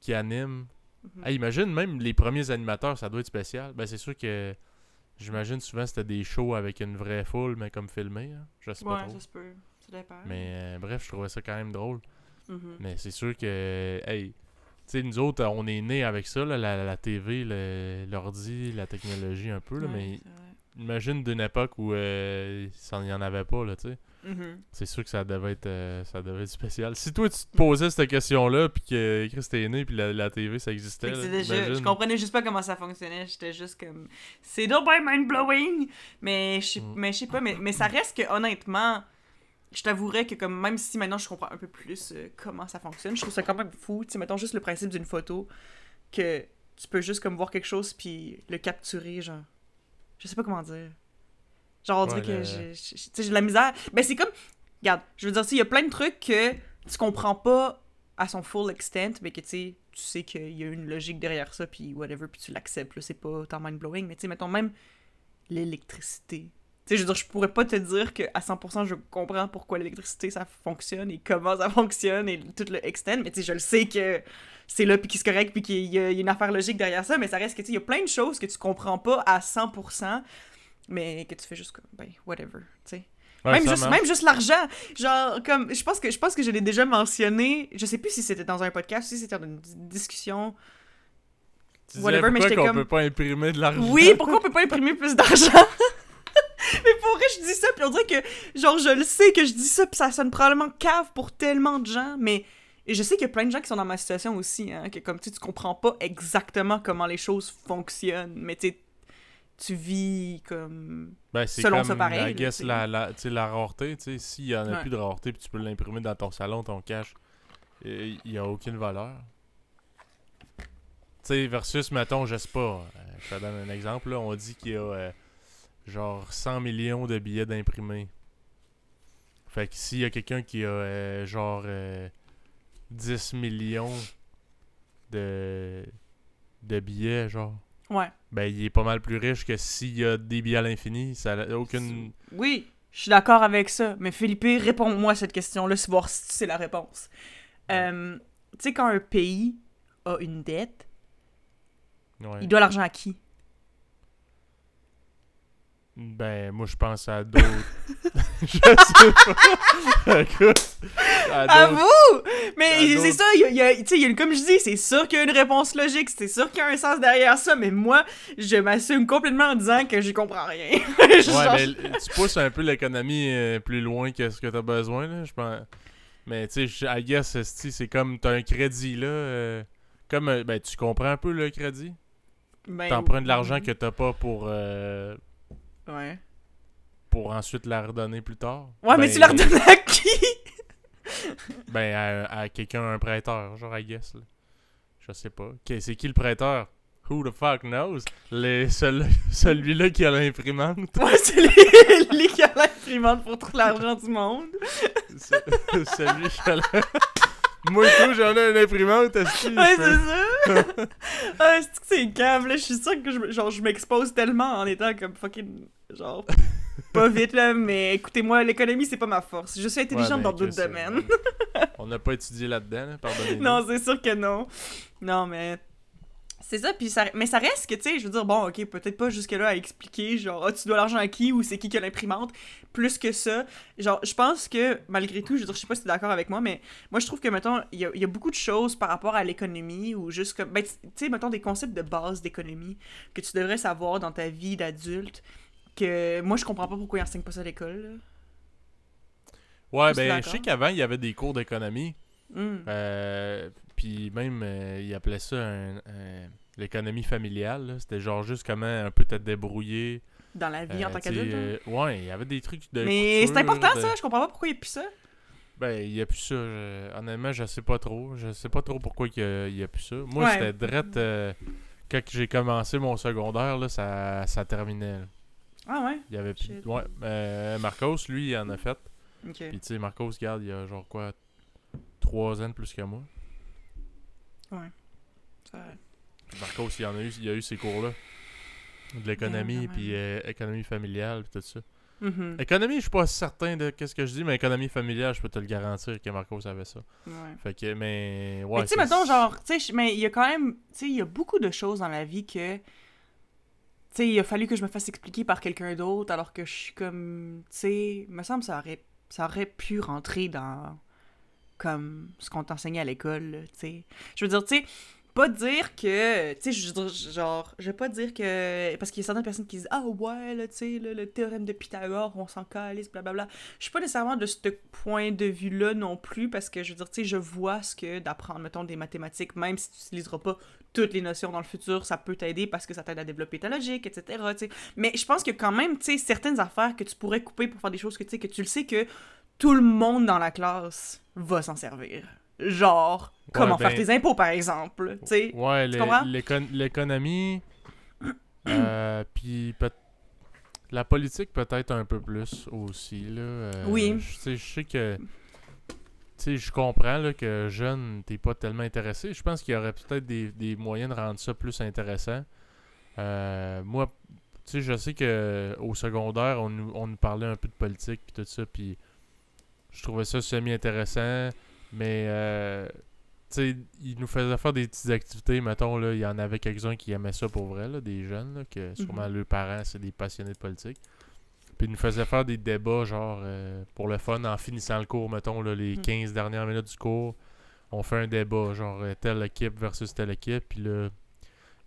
qui anime. Mhm. Hey, imagine, même les premiers animateurs, ça doit être spécial. Ben, c'est sûr que j'imagine souvent c'était des shows avec une vraie foule, mais comme filmé, hein. je sais pas Ouais, trop. ça se peut. Mais euh, bref, je trouvais ça quand même drôle. Mais c'est sûr que, hey, nous autres, on est nés avec ça, là, la, la TV, l'ordi, la technologie un peu, là, Ouais, mais. Imagine d'une époque où euh, ça n'y en avait pas, là, tu sais. Mhm. C'est sûr que ça devait être euh, ça devait être spécial. Si toi, tu te posais cette question-là, puis que Chris t'es né, puis la, la TV, ça existait, là, déjà- je comprenais juste pas comment ça fonctionnait. J'étais juste comme. C'est! Mais je sais Mm. mais je sais pas, mais, mais ça reste que honnêtement, je t'avouerais que comme même si maintenant je comprends un peu plus euh, comment ça fonctionne, je trouve ça quand même fou. Tu sais, mettons juste le principe d'une photo, que tu peux juste comme voir quelque chose puis le capturer, genre. Je sais pas comment dire. Genre, on dirait Ouais, que j'ai- j'ai tu sais, j'ai de la misère. Ben, c'est comme. Regarde, je veux dire, il y a plein de trucs que tu comprends pas à son full extent, mais que tu sais, tu sais qu'il y a une logique derrière ça, puis whatever, puis tu l'acceptes, là, c'est pas tant mind-blowing, mais tu sais, mettons même l'électricité. Tu sais, je veux dire, je pourrais pas te dire que à 100% je comprends pourquoi l'électricité ça fonctionne et comment ça fonctionne et tout le extent, mais tu sais, je le sais que c'est là, puis que c'est correct, puis qu'il y, a il y a une affaire logique derrière ça, mais ça reste que tu sais, il y a plein de choses que tu comprends pas à 100%, mais que tu fais juste comme, ben, whatever, tu sais. Ouais, même, juste, même juste l'argent. Genre, comme, je pense que je pense que je l'ai déjà mentionné. Je sais plus si c'était dans un podcast si c'était dans une di- discussion. Tu disais, whatever, mais pourquoi j'étais comme- peut pas imprimer de l'argent? Oui, pourquoi on peut pas imprimer plus d'argent? Mais pour vrai, je dis ça, puis on dirait que, genre, je le sais que je dis ça, puis ça sonne probablement cave pour tellement de gens, mais je sais qu'il y a plein de gens qui sont dans ma situation aussi, hein, que comme, tu tu comprends pas exactement comment les choses fonctionnent, mais tu tu vis comme... Ben, c'est Selon comme, ça, pareil, I guess, la, rareté, tu sais, s'il y en a Ouais. plus de rareté, puis tu peux l'imprimer dans ton salon, ton cash, il y a aucune valeur. Tu sais, versus, mettons, je sais pas, euh, je te donne un exemple, là, on dit qu'il y a euh, genre 100 millions de billets d'imprimés. Fait que s'il y a quelqu'un qui a euh, genre euh, 10 millions de, de billets, genre, Ouais. ben il est pas mal plus riche que s'il y a des billets à l'infini. Ça a aucune. Oui, je suis d'accord avec ça. Mais Philippe, réponds-moi à cette question-là, c'est voir si c'est la réponse. Euh, tu sais, quand un pays a une dette, Ouais. il doit l'argent à qui? Ben, moi, je pense à d'autres. je sais pas. Écoute, à vous! Mais c'est ça, il y a, y y comme je dis, c'est sûr qu'il y a une réponse logique, c'est sûr qu'il y a un sens derrière ça, mais moi, je m'assume complètement en disant que j'y comprends rien. Genre, Ouais, mais l- tu pousses un peu l'économie euh, plus loin que ce que t'as besoin, là, je pense. Mais tu sais, I guess, c'est comme t'as un crédit, là. euh, comme, euh, ben, tu comprends un peu le crédit? ben, T'empruntes de l'argent que t'as pas pour, euh, Ouais. pour ensuite la redonner plus tard? Ouais, mais Ben, tu la redonnes à qui? Ben, à, à quelqu'un, un prêteur, genre, I guess, là. Je sais pas. C'est qui le prêteur? Who the fuck knows? Les, celui- celui-là qui a l'imprimante. Ouais, c'est lui, lui qui a l'imprimante pour tout l'argent du monde. Ce- celui qui a la- Moi et tout, j'en ai une imprimante, est-ce Ouais, c'est ça. ah, c'est que c'est là. Je suis sûre que je, genre, je m'expose tellement en étant comme fucking. Genre. Pas vite, là, mais écoutez-moi, l'économie, c'est pas ma force. Je suis intelligente dans d'autres domaines. On n'a pas étudié là-dedans, là, pardonnez-nous. non, c'est sûr que non. Non, mais. C'est ça, puis ça, mais ça reste que, tu sais, je veux dire, bon, ok, peut-être pas jusque-là à expliquer, genre, ah, tu dois l'argent à qui ou c'est qui qui a l'imprimante. Plus que ça, genre, je pense que, malgré tout, je veux dire, je sais pas si t'es d'accord avec moi, mais moi, je trouve que, mettons, il y a, il y a beaucoup de choses par rapport à l'économie ou juste comme, ben, tu sais, mettons, des concepts de base d'économie que tu devrais savoir dans ta vie d'adulte que moi, je comprends pas pourquoi ils enseignent pas ça à l'école. Ouais, ben, je sais qu'avant, il y avait des cours d'économie. Hum. Euh, puis même, euh, ils appelaient ça un- un- l'économie familiale. C'était genre juste comment un peu te débrouiller. Dans la vie en Euh, tant qu'adulte. hein. euh, ouais, il y avait des trucs de. Mais c'est important, de- ça, je comprends pas pourquoi il y a plus ça. Ben, il y a plus ça. je- Honnêtement, je sais pas trop. Je sais pas trop pourquoi il y a, a plus ça. Moi, Ouais. c'était direct. euh, quand j'ai commencé mon secondaire, là, ça, ça terminait. là. Ah ouais? Il y avait plus. Ouais. euh, Marcos, lui, il en a fait. Ok. Puis, tu sais, Marcos, regarde, il y a genre quoi, trois ans de plus que moi. Ça- Marcos, il, en a eu, il a eu ces cours-là. De l'économie, puis euh, économie familiale, puis tout ça. Mhm. Économie, je suis pas certain de qu'est-ce que je dis, mais économie familiale, je peux te le garantir que Marcos avait ça. Ouais. Fait que, mais. Ouais, mais tu sais, mettons, genre, tu sais, mais il y a quand même, tu sais, il y a beaucoup de choses dans la vie que, sais, il a fallu que je me fasse expliquer par quelqu'un d'autre, alors que je suis comme, tu sais, me semble ça aurait, ça aurait pu rentrer dans, comme, ce qu'on t'enseignait à l'école, tu. Je veux dire, tu sais, pas dire que, tu sais, je genre, je vais pas dire que, parce qu'il y a certaines personnes qui disent, ah ouais, là, tu sais, le théorème de Pythagore, on s'en calisse, blablabla. Je suis pas nécessairement de ce point de vue-là non plus, parce que je veux dire, tu sais, je vois ce que d'apprendre, mettons, des mathématiques, même si tu n'utiliseras pas toutes les notions dans le futur, ça peut t'aider parce que ça t'aide à développer ta logique, etc. Mais je pense que quand même, tu sais, certaines affaires que tu pourrais couper pour faire des choses que tu sais, que tu le sais que tout le monde dans la classe va s'en servir. Genre, comment ben- faire tes impôts, par exemple, tu sais. Ouais, Tu comprends? l'écon- l'économie. euh, puis la politique peut-être un peu plus aussi. Là, euh, Oui. Je sais- que. Tu sais, je comprends là, que jeune, t'es pas tellement intéressé. Je pense qu'il y aurait peut-être des, des moyens de rendre ça plus intéressant. Euh, moi, tu sais, je sais que au secondaire, on nous, on nous parlait un peu de politique puis tout ça, puis je trouvais ça semi-intéressant, mais euh, tu sais, ils nous faisaient faire des petites activités, mettons, là, il y en avait quelques-uns qui aimaient ça pour vrai, là, des jeunes, là, que sûrement leurs parents, c'est des passionnés de politique. Puis ils nous faisaient faire des débats, genre, euh, pour le fun, en finissant le cours, mettons, là, les Mhm. 15 dernières minutes du cours, on fait un débat, genre, euh, telle équipe versus telle équipe, puis là,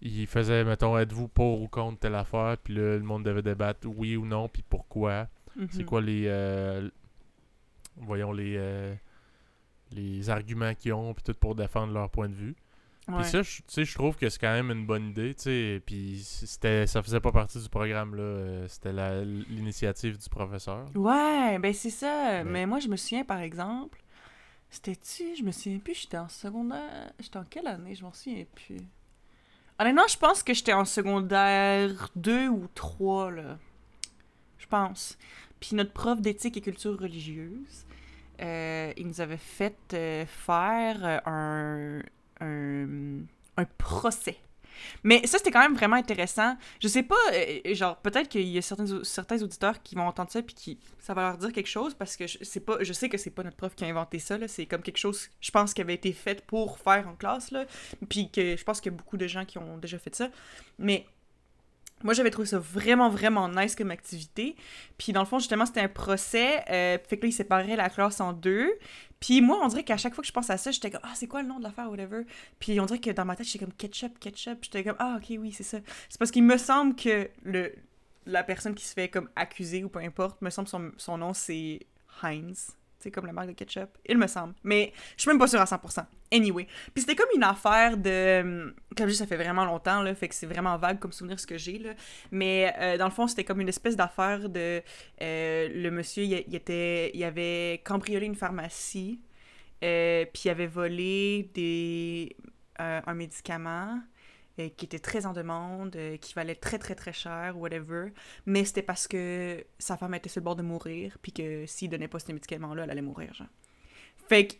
ils faisaient, mettons, êtes-vous pour ou contre telle affaire, puis là, le monde devait débattre oui ou non, puis pourquoi? C'est Mhm. quoi les. euh, voyons, les. euh, les arguments qu'ils ont, puis tout pour défendre leur point de vue. Puis ça, je- tu sais, je trouve que c'est quand même une bonne idée, tu sais. Puis c'était, ça faisait pas partie du programme, là. euh, C'était la- l'initiative du professeur. Ouais, ben c'est ça. Mais- Mais moi, je me souviens, par exemple, c'était-tu, je me souviens plus, j'étais en secondaire, j'étais en quelle année, je m'en souviens plus. Honnêtement, je pense que j'étais en secondaire 2 ou 3, là. Je pense. Puis notre prof d'éthique et culture religieuse, euh, il nous avait fait euh, faire un, un, un procès mais ça, c'était quand même vraiment intéressant. Je sais pas, euh, genre, peut-être qu'il y a certains, auditeurs qui vont entendre ça puis qui ça va leur dire quelque chose parce que je, pas, je sais que c'est pas notre prof qui a inventé ça, C'est comme quelque chose, je pense, qui avait été fait pour faire en classe. Puis que je pense qu'il y a beaucoup de gens qui ont déjà fait ça. Mais moi, j'avais trouvé ça vraiment, vraiment nice comme activité. Puis, dans le fond, justement, c'était un procès. Euh, fait que là, ils séparaient la classe en deux. Puis, moi, on dirait qu'à chaque fois que je pense à ça, j'étais comme, ah, c'est quoi le nom de l'affaire, whatever? Puis, on dirait que dans ma tête, j'étais comme ketchup, ketchup. J'étais comme, ah, ok, oui, c'est ça. C'est parce qu'il me semble que le, la personne qui se fait comme accuser ou peu importe, me semble son, son nom, c'est Heinz. C'est comme la marque de ketchup, il me semble. Mais je suis même pas sûre à 100%. Anyway. Puis c'était comme une affaire de... Comme je dis, ça fait vraiment longtemps, là, fait que c'est vraiment vague comme souvenir ce que j'ai, là. Mais euh, dans le fond, c'était comme une espèce d'affaire de... Euh, le monsieur, il, était... Il avait cambriolé une pharmacie, euh, puis il avait volé des... un médicament euh, qui était très en demande, euh, qui valait très très très cher, whatever. Mais c'était parce que sa femme était sur le bord de mourir, puis que s'il donnait pas ces médicaments-là, elle allait mourir, genre. Fait que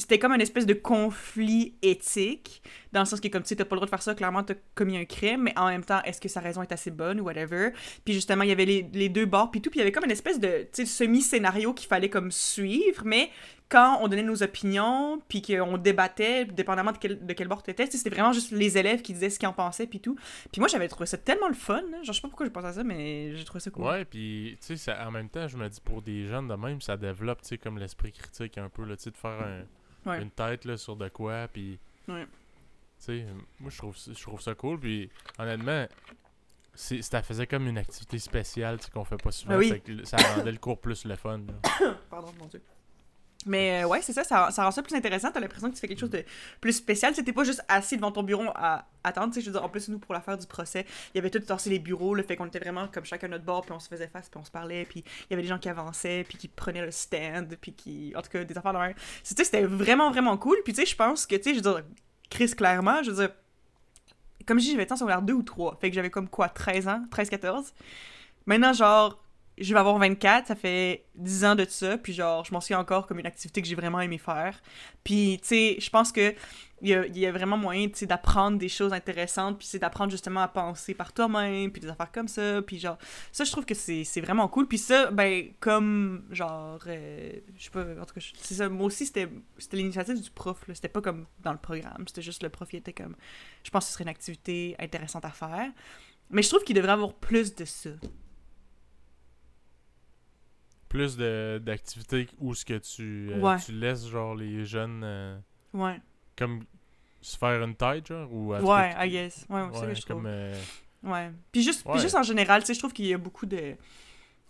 c'était comme une espèce de conflit éthique, dans le sens que, comme tu sais, t'as pas le droit de faire ça, clairement, t'as commis un crime, mais en même temps, est-ce que sa raison est assez bonne ou whatever? Puis justement, il y avait les, les deux bords, puis tout, puis il y avait comme une espèce de, semi-scénario qu'il fallait comme suivre, mais quand on donnait nos opinions, puis qu'on débattait, dépendamment de quel, de quel bord t'étais, c'était vraiment juste les élèves qui disaient ce qu'ils en pensaient, puis tout. Puis moi, j'avais trouvé ça tellement le fun, genre, je sais pas pourquoi je pense à ça, mais j'ai trouvé ça cool. Ouais, puis, tu sais, en même temps, je me dis, pour des jeunes de même, ça développe, tu sais, comme l'esprit critique un peu, là, tu sais, de faire un une tête là, sur de quoi, puis... Ouais. Tu sais, moi, je trouve, je trouve ça cool, puis honnêtement, ça faisait comme une activité spéciale qu'on fait pas souvent. Ben ça rendait le cours plus le fun. Pardon, mon Dieu. Mais euh, ouais, c'est ça, ça, rend ça plus intéressant. T'as l'impression que tu fais quelque chose de plus spécial. C'était pas juste assis devant ton bureau à attendre. Je veux dire, en plus, nous, pour l'affaire du procès, il y avait tout torsé les bureaux. Le fait qu'on était vraiment comme chacun notre bord, puis on se faisait face, puis on se parlait. Puis il y avait des gens qui avançaient, puis qui prenaient le stand, puis qui. En tout cas, des affaires de même. C'était vraiment, vraiment cool. Puis tu sais, je pense que, tu sais, je veux dire, Chris, clairement, je veux dire, comme je dis, j'avais temps l'air 2 ou 3. Fait que j'avais comme quoi, 13 ans, 13-14. Maintenant, genre, je vais avoir 24, ça fait 10 ans de ça, puis genre, je m'en souviens encore comme une activité que j'ai vraiment aimé faire. Puis, tu sais, je pense que il y a, vraiment moyen, tu sais, d'apprendre des choses intéressantes, puis c'est d'apprendre justement à penser par toi-même, puis des affaires comme ça, puis genre, ça, je trouve que c'est vraiment cool. Puis ça, ben, comme, genre, euh, je sais pas, en tout cas, c'est ça, moi aussi, c'était l'initiative du prof, là, c'était pas comme dans le programme, c'était juste le prof, il était comme, je pense que ce serait une activité intéressante à faire. Mais je trouve qu'il devrait avoir plus de ça plus d'activités où ce que tu, euh, tu laisses genre les jeunes euh, ouais. comme se faire une tête genre ou ouais I guess. Ouais, je trouve. euh, ouais. Puis juste puis juste en général tu sais je trouve qu'il y a beaucoup de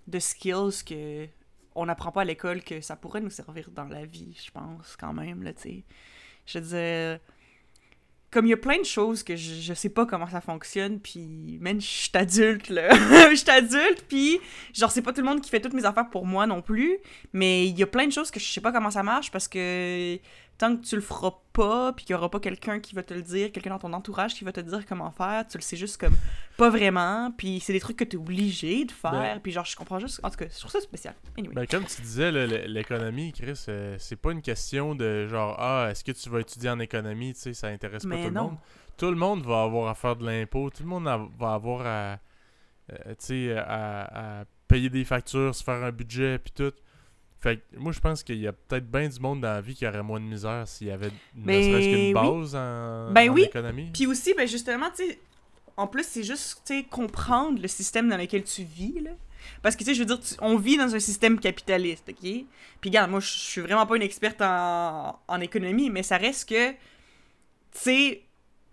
de skills que on n'apprend pas à l'école que ça pourrait nous servir dans la vie je pense quand même là tu sais. Je veux dire comme il y a plein de choses que je, sais pas comment ça fonctionne, puis même je suis adulte, là. Je suis adulte, puis genre, c'est pas tout le monde qui fait toutes mes affaires pour moi non plus, mais il y a plein de choses que je sais pas comment ça marche parce que tant que tu le feras pas, puis qu'il y aura pas quelqu'un qui va te le dire, quelqu'un dans ton entourage qui va te dire comment faire, tu le sais juste comme pas vraiment, puis c'est des trucs que tu es obligé de faire, ben puis genre je comprends juste, en tout cas, je trouve ça spécial. Anyway. Ben, comme tu disais, l'économie, Chris, euh, c'est pas une question de genre, ah, est-ce que tu vas étudier en économie, tu sais, ça intéresse pas tout le monde. Tout le monde va avoir à faire de l'impôt, tout le monde va avoir à, euh, tu sais, à, à payer des factures, se faire un budget, puis tout. Fait que moi, je pense qu'il y a peut-être bien du monde dans la vie qui aurait moins de misère s'il y avait ne serait-ce qu'une base en, ben oui. économie. Puis aussi, ben justement, tu sais, en plus, c'est juste, tu sais, comprendre le système dans lequel tu vis, là. Parce que, tu sais, je veux dire, on vit dans un système capitaliste, OK? Puis, regarde, moi, je suis vraiment pas une experte en, en économie, mais ça reste que, tu sais,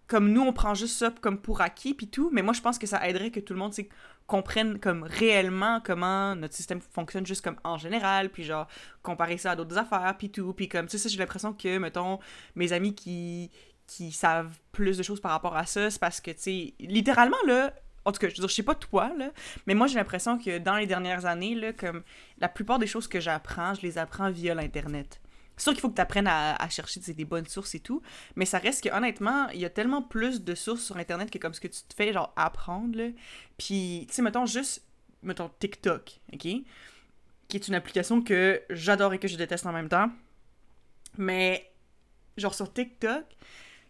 comme nous, on prend juste ça comme pour acquis, puis tout, mais moi, je pense que ça aiderait que tout le monde, tu comprennent comme réellement comment notre système fonctionne juste comme en général, puis genre comparer ça à d'autres affaires, puis tout, puis comme, tu sais, j'ai l'impression que, mettons, mes amis qui, qui savent plus de choses par rapport à ça, c'est parce que, tu sais, littéralement, là, en tout cas, je veux sais pas toi, là, mais moi, j'ai l'impression que dans les dernières années, là, comme, la plupart des choses que j'apprends, je les apprends via l'Internet. Sûr qu'il faut que tu apprennes à, chercher des bonnes sources et tout, mais ça reste que, honnêtement, il y a tellement plus de sources sur Internet que comme ce que tu te fais, genre, apprendre, là. Puis, tu sais, mettons juste, mettons TikTok, OK? Qui est une application que j'adore et que je déteste en même temps. Mais, genre, sur TikTok,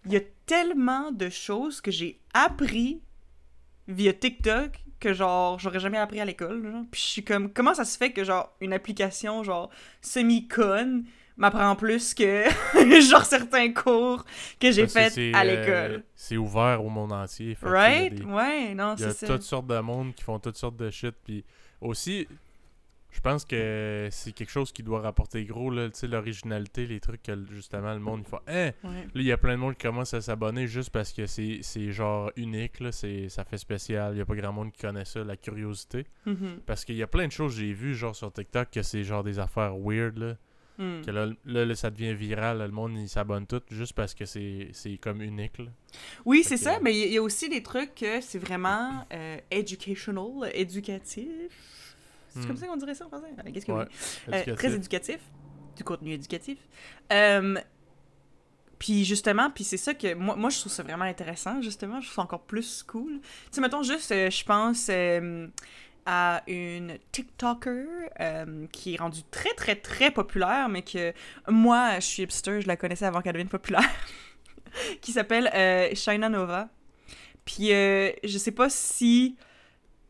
il y a tellement de choses que j'ai appris via TikTok que genre j'aurais jamais appris à l'école puis je suis comme comment ça se fait que genre une application genre semi conne m'apprend plus que genre certains cours que j'ai Parce que fait c'est, à euh, l'école c'est ouvert au monde entier. fait right? des- ouais non il y a c'est ça toutes sortes de monde qui font toutes sortes de shit. Puis aussi, je pense que c'est quelque chose qui doit rapporter gros, là, tu sais, l'originalité, les trucs que justement le monde il fait. Hein? Ouais. Là, il y a plein de monde qui commence à s'abonner juste parce que c'est c'est genre unique, là, c'est, ça fait spécial. Il y a pas grand monde qui connaît ça, la curiosité. Mhm. Parce qu'il y a plein de choses que j'ai vues, genre sur TikTok, que c'est genre des affaires weird, là. Mm. Que là, là, là, ça devient viral, là, le monde il s'abonne tout juste parce que c'est c'est comme unique, là. Oui, c'est que- ça, mais il y- a aussi des trucs que c'est vraiment euh, educational, éducatif. C'est Hmm. comme ça qu'on dirait ça en français? Qu'est-ce que Ouais, oui? Euh, très éducatif, du contenu éducatif. Puis justement, puis c'est ça que moi, moi je trouve ça vraiment intéressant, justement, je trouve ça encore plus cool. Tu sais, mettons juste, euh, je pense euh, à une TikToker euh, qui est rendue très très très populaire, mais que moi, je suis hipster, je la connaissais avant qu'elle devienne populaire, qui s'appelle euh, Shaina Nova. Puis euh, je sais pas si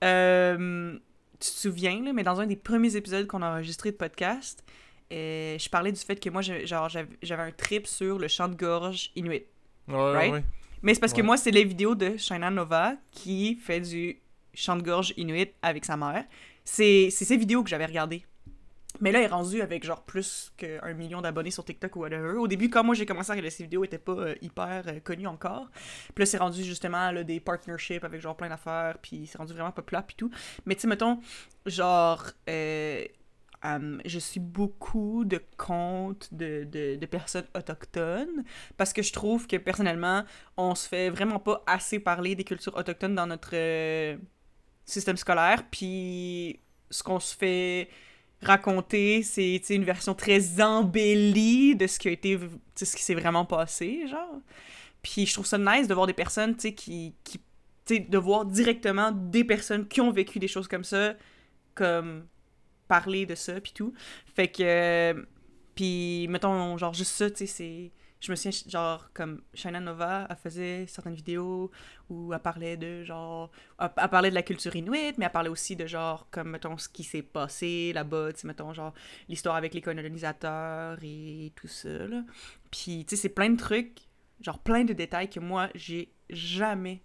euh, tu te souviens, là, mais dans un des premiers épisodes qu'on a enregistré de podcast, euh, je parlais du fait que moi, genre, j'avais un trip sur le chant de gorge inuit. Ouais, right? ouais. Mais c'est parce que moi, c'est les vidéos de Shaina Nova qui fait du chant de gorge inuit avec sa mère. C'est ces vidéos que j'avais regardées. Mais là, elle est rendue avec genre plus qu'un million d'abonnés sur TikTok ou whatever. Au début, quand moi j'ai commencé à regarder ces vidéos, elle était pas euh, hyper euh, connue encore. Puis là, c'est rendu justement des partnerships avec genre plein d'affaires, puis c'est rendu vraiment populaire, puis tout. Mais tu sais, mettons, genre, euh, euh, je suis beaucoup de comptes de, de, de personnes autochtones parce que je trouve que personnellement, on se fait vraiment pas assez parler des cultures autochtones dans notre euh, système scolaire. Puis ce qu'on se fait raconter, c'est une version très embellie de ce qui a été, ce qui s'est vraiment passé, genre. Puis je trouve ça nice de voir des personnes, tu sais, qui, qui tu sais, de voir directement des personnes qui ont vécu des choses comme ça, comme parler de ça, puis tout. Fait que, euh, puis mettons, genre juste ça, tu sais, c'est... Je me souviens, genre, comme Shaina Nova, elle faisait certaines vidéos où elle parlait de, genre... Elle, parlait de la culture inuit, mais elle parlait aussi de, genre, comme, mettons, ce qui s'est passé là-bas, tu sais, mettons, genre, l'histoire avec les colonisateurs et tout ça, là. Puis, tu sais, c'est plein de trucs, genre, plein de détails que moi, j'ai jamais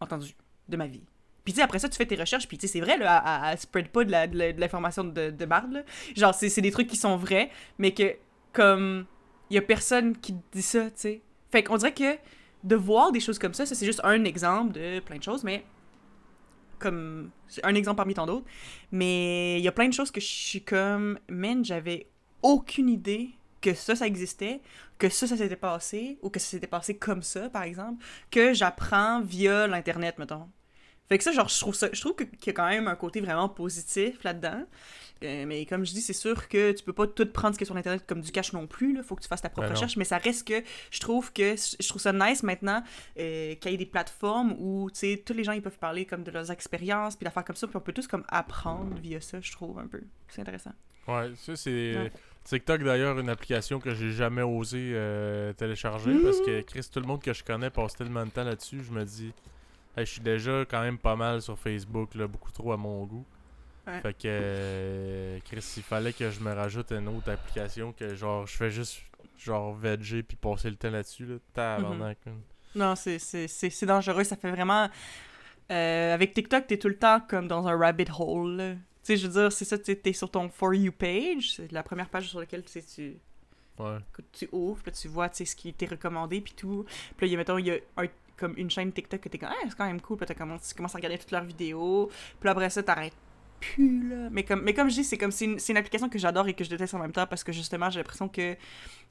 entendu de ma vie. Puis, tu sais, après ça, tu fais tes recherches, puis, tu sais, c'est vrai, là, elle, spread pas de de de l'information de, de marde, là. Genre, c'est des trucs qui sont vrais, mais que, comme, il y a personne qui dit ça, tu sais. Fait qu'on dirait que de voir des choses comme ça, ça, c'est juste un exemple de plein de choses, mais comme c'est un exemple parmi tant d'autres. Mais il y a plein de choses que je suis comme, man, j'avais aucune idée que ça, ça existait, que ça, ça s'était passé, ou que ça s'était passé comme ça, par exemple, que j'apprends via l'Internet, mettons. Fait que ça, genre, je trouve ça, je trouve que- qu'il y a quand même un côté vraiment positif là-dedans. Euh, mais comme je dis, c'est sûr que tu peux pas tout prendre ce qui est sur Internet comme du cash non plus, là. Faut que tu fasses ta propre Ben non. recherche, mais ça reste que je trouve que, je trouve ça nice maintenant euh, qu'il y ait des plateformes où, tu sais, tous les gens, ils peuvent parler comme de leurs expériences, puis d'affaires comme ça, puis on peut tous comme apprendre via ça, je trouve, un peu. C'est intéressant. Ouais, ça c'est. Ouais. TikTok d'ailleurs, une application que j'ai jamais osé euh, télécharger parce que Chris, tout le monde que je connais passe tellement de temps là-dessus, je me dis, je suis déjà quand même pas mal sur Facebook, là, beaucoup trop à mon goût. Ouais. Fait que euh, Chris, il fallait que je me rajoute une autre application que genre je fais juste genre VG puis passer le temps là-dessus là. Tabarnak. man. Non, c'est- dangereux, ça fait vraiment... euh, avec TikTok, t'es tout le temps comme dans un rabbit hole, là. Tu sais, je veux dire, c'est ça, t'es sur ton For You page, c'est la première page sur laquelle tu tu... Ouais. que tu ouvres, puis là, tu vois ce qui t'est recommandé, puis tout. Puis là, il y a, mettons, il y a un- comme une chaîne TikTok que t'es comme, c'est quand même cool, puis tu commences à regarder toutes leurs vidéos, puis après ça, t'arrêtes plus, là. Mais comme, mais comme je dis, c'est comme, c'est une, une application que j'adore et que je déteste en même temps, parce que justement, j'ai l'impression que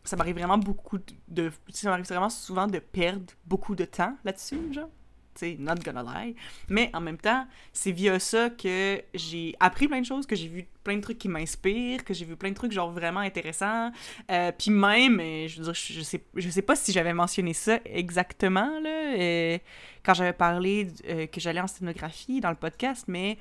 ça m'arrive vraiment beaucoup de, de- ça m'arrive vraiment souvent de perdre beaucoup de temps là-dessus, genre. Not gonna lie. Mais en même temps, c'est via ça que j'ai appris plein de choses, que j'ai vu plein de trucs qui m'inspirent, que j'ai vu plein de trucs genre vraiment intéressants. Euh, puis même, euh, je veux dire, je sais, je sais pas si j'avais mentionné ça exactement, là, euh, quand j'avais parlé que j'allais en sténographie dans le podcast, mais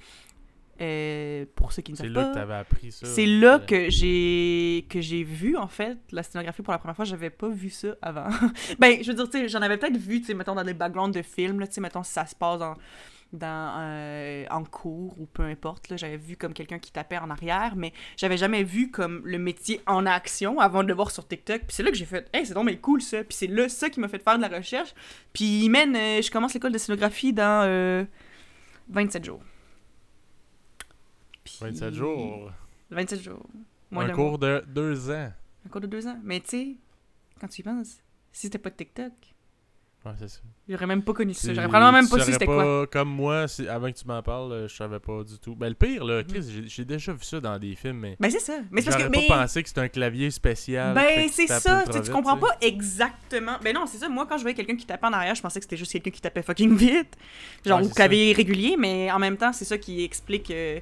euh, pour ceux qui ne C'est savent là pas... que t'avais appris ça. C'est là Euh, que j'ai que j'ai vu en fait la scénographie pour la première fois. J'avais pas vu ça avant. ben, je veux dire, tu sais, j'en avais peut-être vu, tu sais, mettons dans des backgrounds de films, là, tu sais, mettons si ça se passe dans dans euh, en cours ou peu importe là, j'avais vu comme quelqu'un qui tapait en arrière, mais j'avais jamais vu comme le métier en action avant de le voir sur TikTok. Puis c'est là que j'ai fait, hey, c'est donc mais cool ça. Puis c'est là ça qui m'a fait faire de la recherche. Puis man, euh, je commence l'école de scénographie dans euh, 27 jours. Puis- 27 jours. 27 jours. Moins un cours de deux ans. un cours de deux ans. Mais tu sais, quand tu y penses, si c'était pas de TikTok, Ouais, c'est ça. j'aurais même pas connu ça. J'aurais probablement même pas su c'était quoi. pas- Comme moi, si- avant que tu m'en parles, euh, je savais pas du tout. Ben, le pire, là, Mhm. Chris, j'ai- j'ai déjà vu ça dans des films, mais. Ben c'est ça. Mais c'est parce que. J'aurais Mais... pas pensé que c'était un clavier spécial. Ben c'est ça, tu vite, comprends pas exactement. Ben non, c'est ça. Moi, quand je voyais quelqu'un qui tapait en arrière, je pensais que c'était juste quelqu'un qui tapait fucking vite. Genre Ouais, au clavier régulier, mais en même temps, c'est ça qui explique. euh,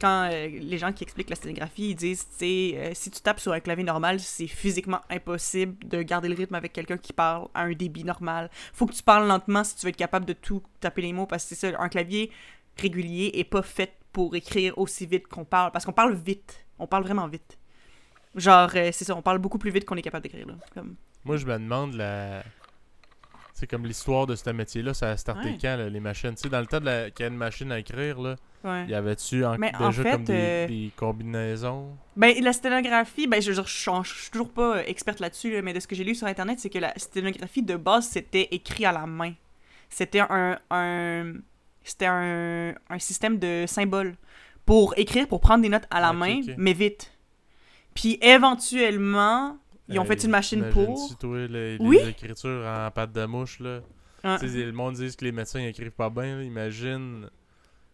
quand euh, les gens qui expliquent la sténographie, ils disent, tu euh, si tu tapes sur un clavier normal, c'est physiquement impossible de garder le rythme avec quelqu'un qui parle à un débit normal. Faut que tu parles lentement si tu veux être capable de tout taper les mots, parce que c'est ça, un clavier régulier est pas fait pour écrire aussi vite qu'on parle, parce qu'on parle vite. On parle vraiment vite. Genre, euh, c'est ça, on parle beaucoup plus vite qu'on est capable d'écrire, là. Moi, je me demande la. C'est comme l'histoire de ce métier-là, ça a starté Ouais. quand, là, les machines? Tu sais, dans le temps de la... qu'il y a une machine à écrire, là, Ouais. y avait-tu en- déjà en fait, comme des, euh, des combinaisons? Ben, la sténographie, ben, je, je suis toujours pas euh, experte là-dessus, là, mais de ce que j'ai lu sur Internet, c'est que la sténographie, de base, c'était écrit à la main. C'était un, un, c'était un, un système de symboles pour écrire, pour prendre des notes à la main, mais vite. Puis éventuellement, ils ont fait une machine pour. toi, les, les Oui. écritures en pâte de mouche, là? Sais, le monde dit que les médecins ils écrivent pas bien, là. imagine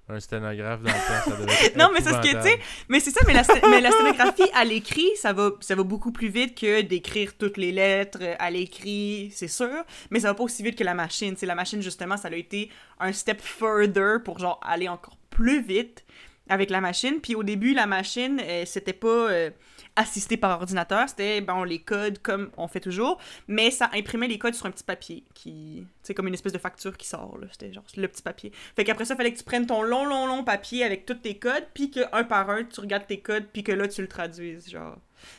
un sténographe dans le temps, ça devait être Non, mais c'est ce que, tu sais, épouvantable. Mais c'est ça, mais la, sté- mais la sténographie à l'écrit, ça va, ça va beaucoup plus vite que d'écrire toutes les lettres à l'écrit, c'est sûr. Mais ça va pas aussi vite que la machine. C'est la machine, justement, ça a été un step further pour genre aller encore plus vite avec la machine. Puis au début, la machine, euh, c'était pas euh, assisté par ordinateur, c'était bon les codes comme on fait toujours, mais ça imprimait les codes sur un petit papier qui, c'est comme une espèce de facture qui sort là. C'était genre le petit papier. Fait qu'après ça, fallait que tu prennes ton long, long, long papier avec tous tes codes, puis que un par un, tu regardes tes codes, puis que là, tu le traduises, genre.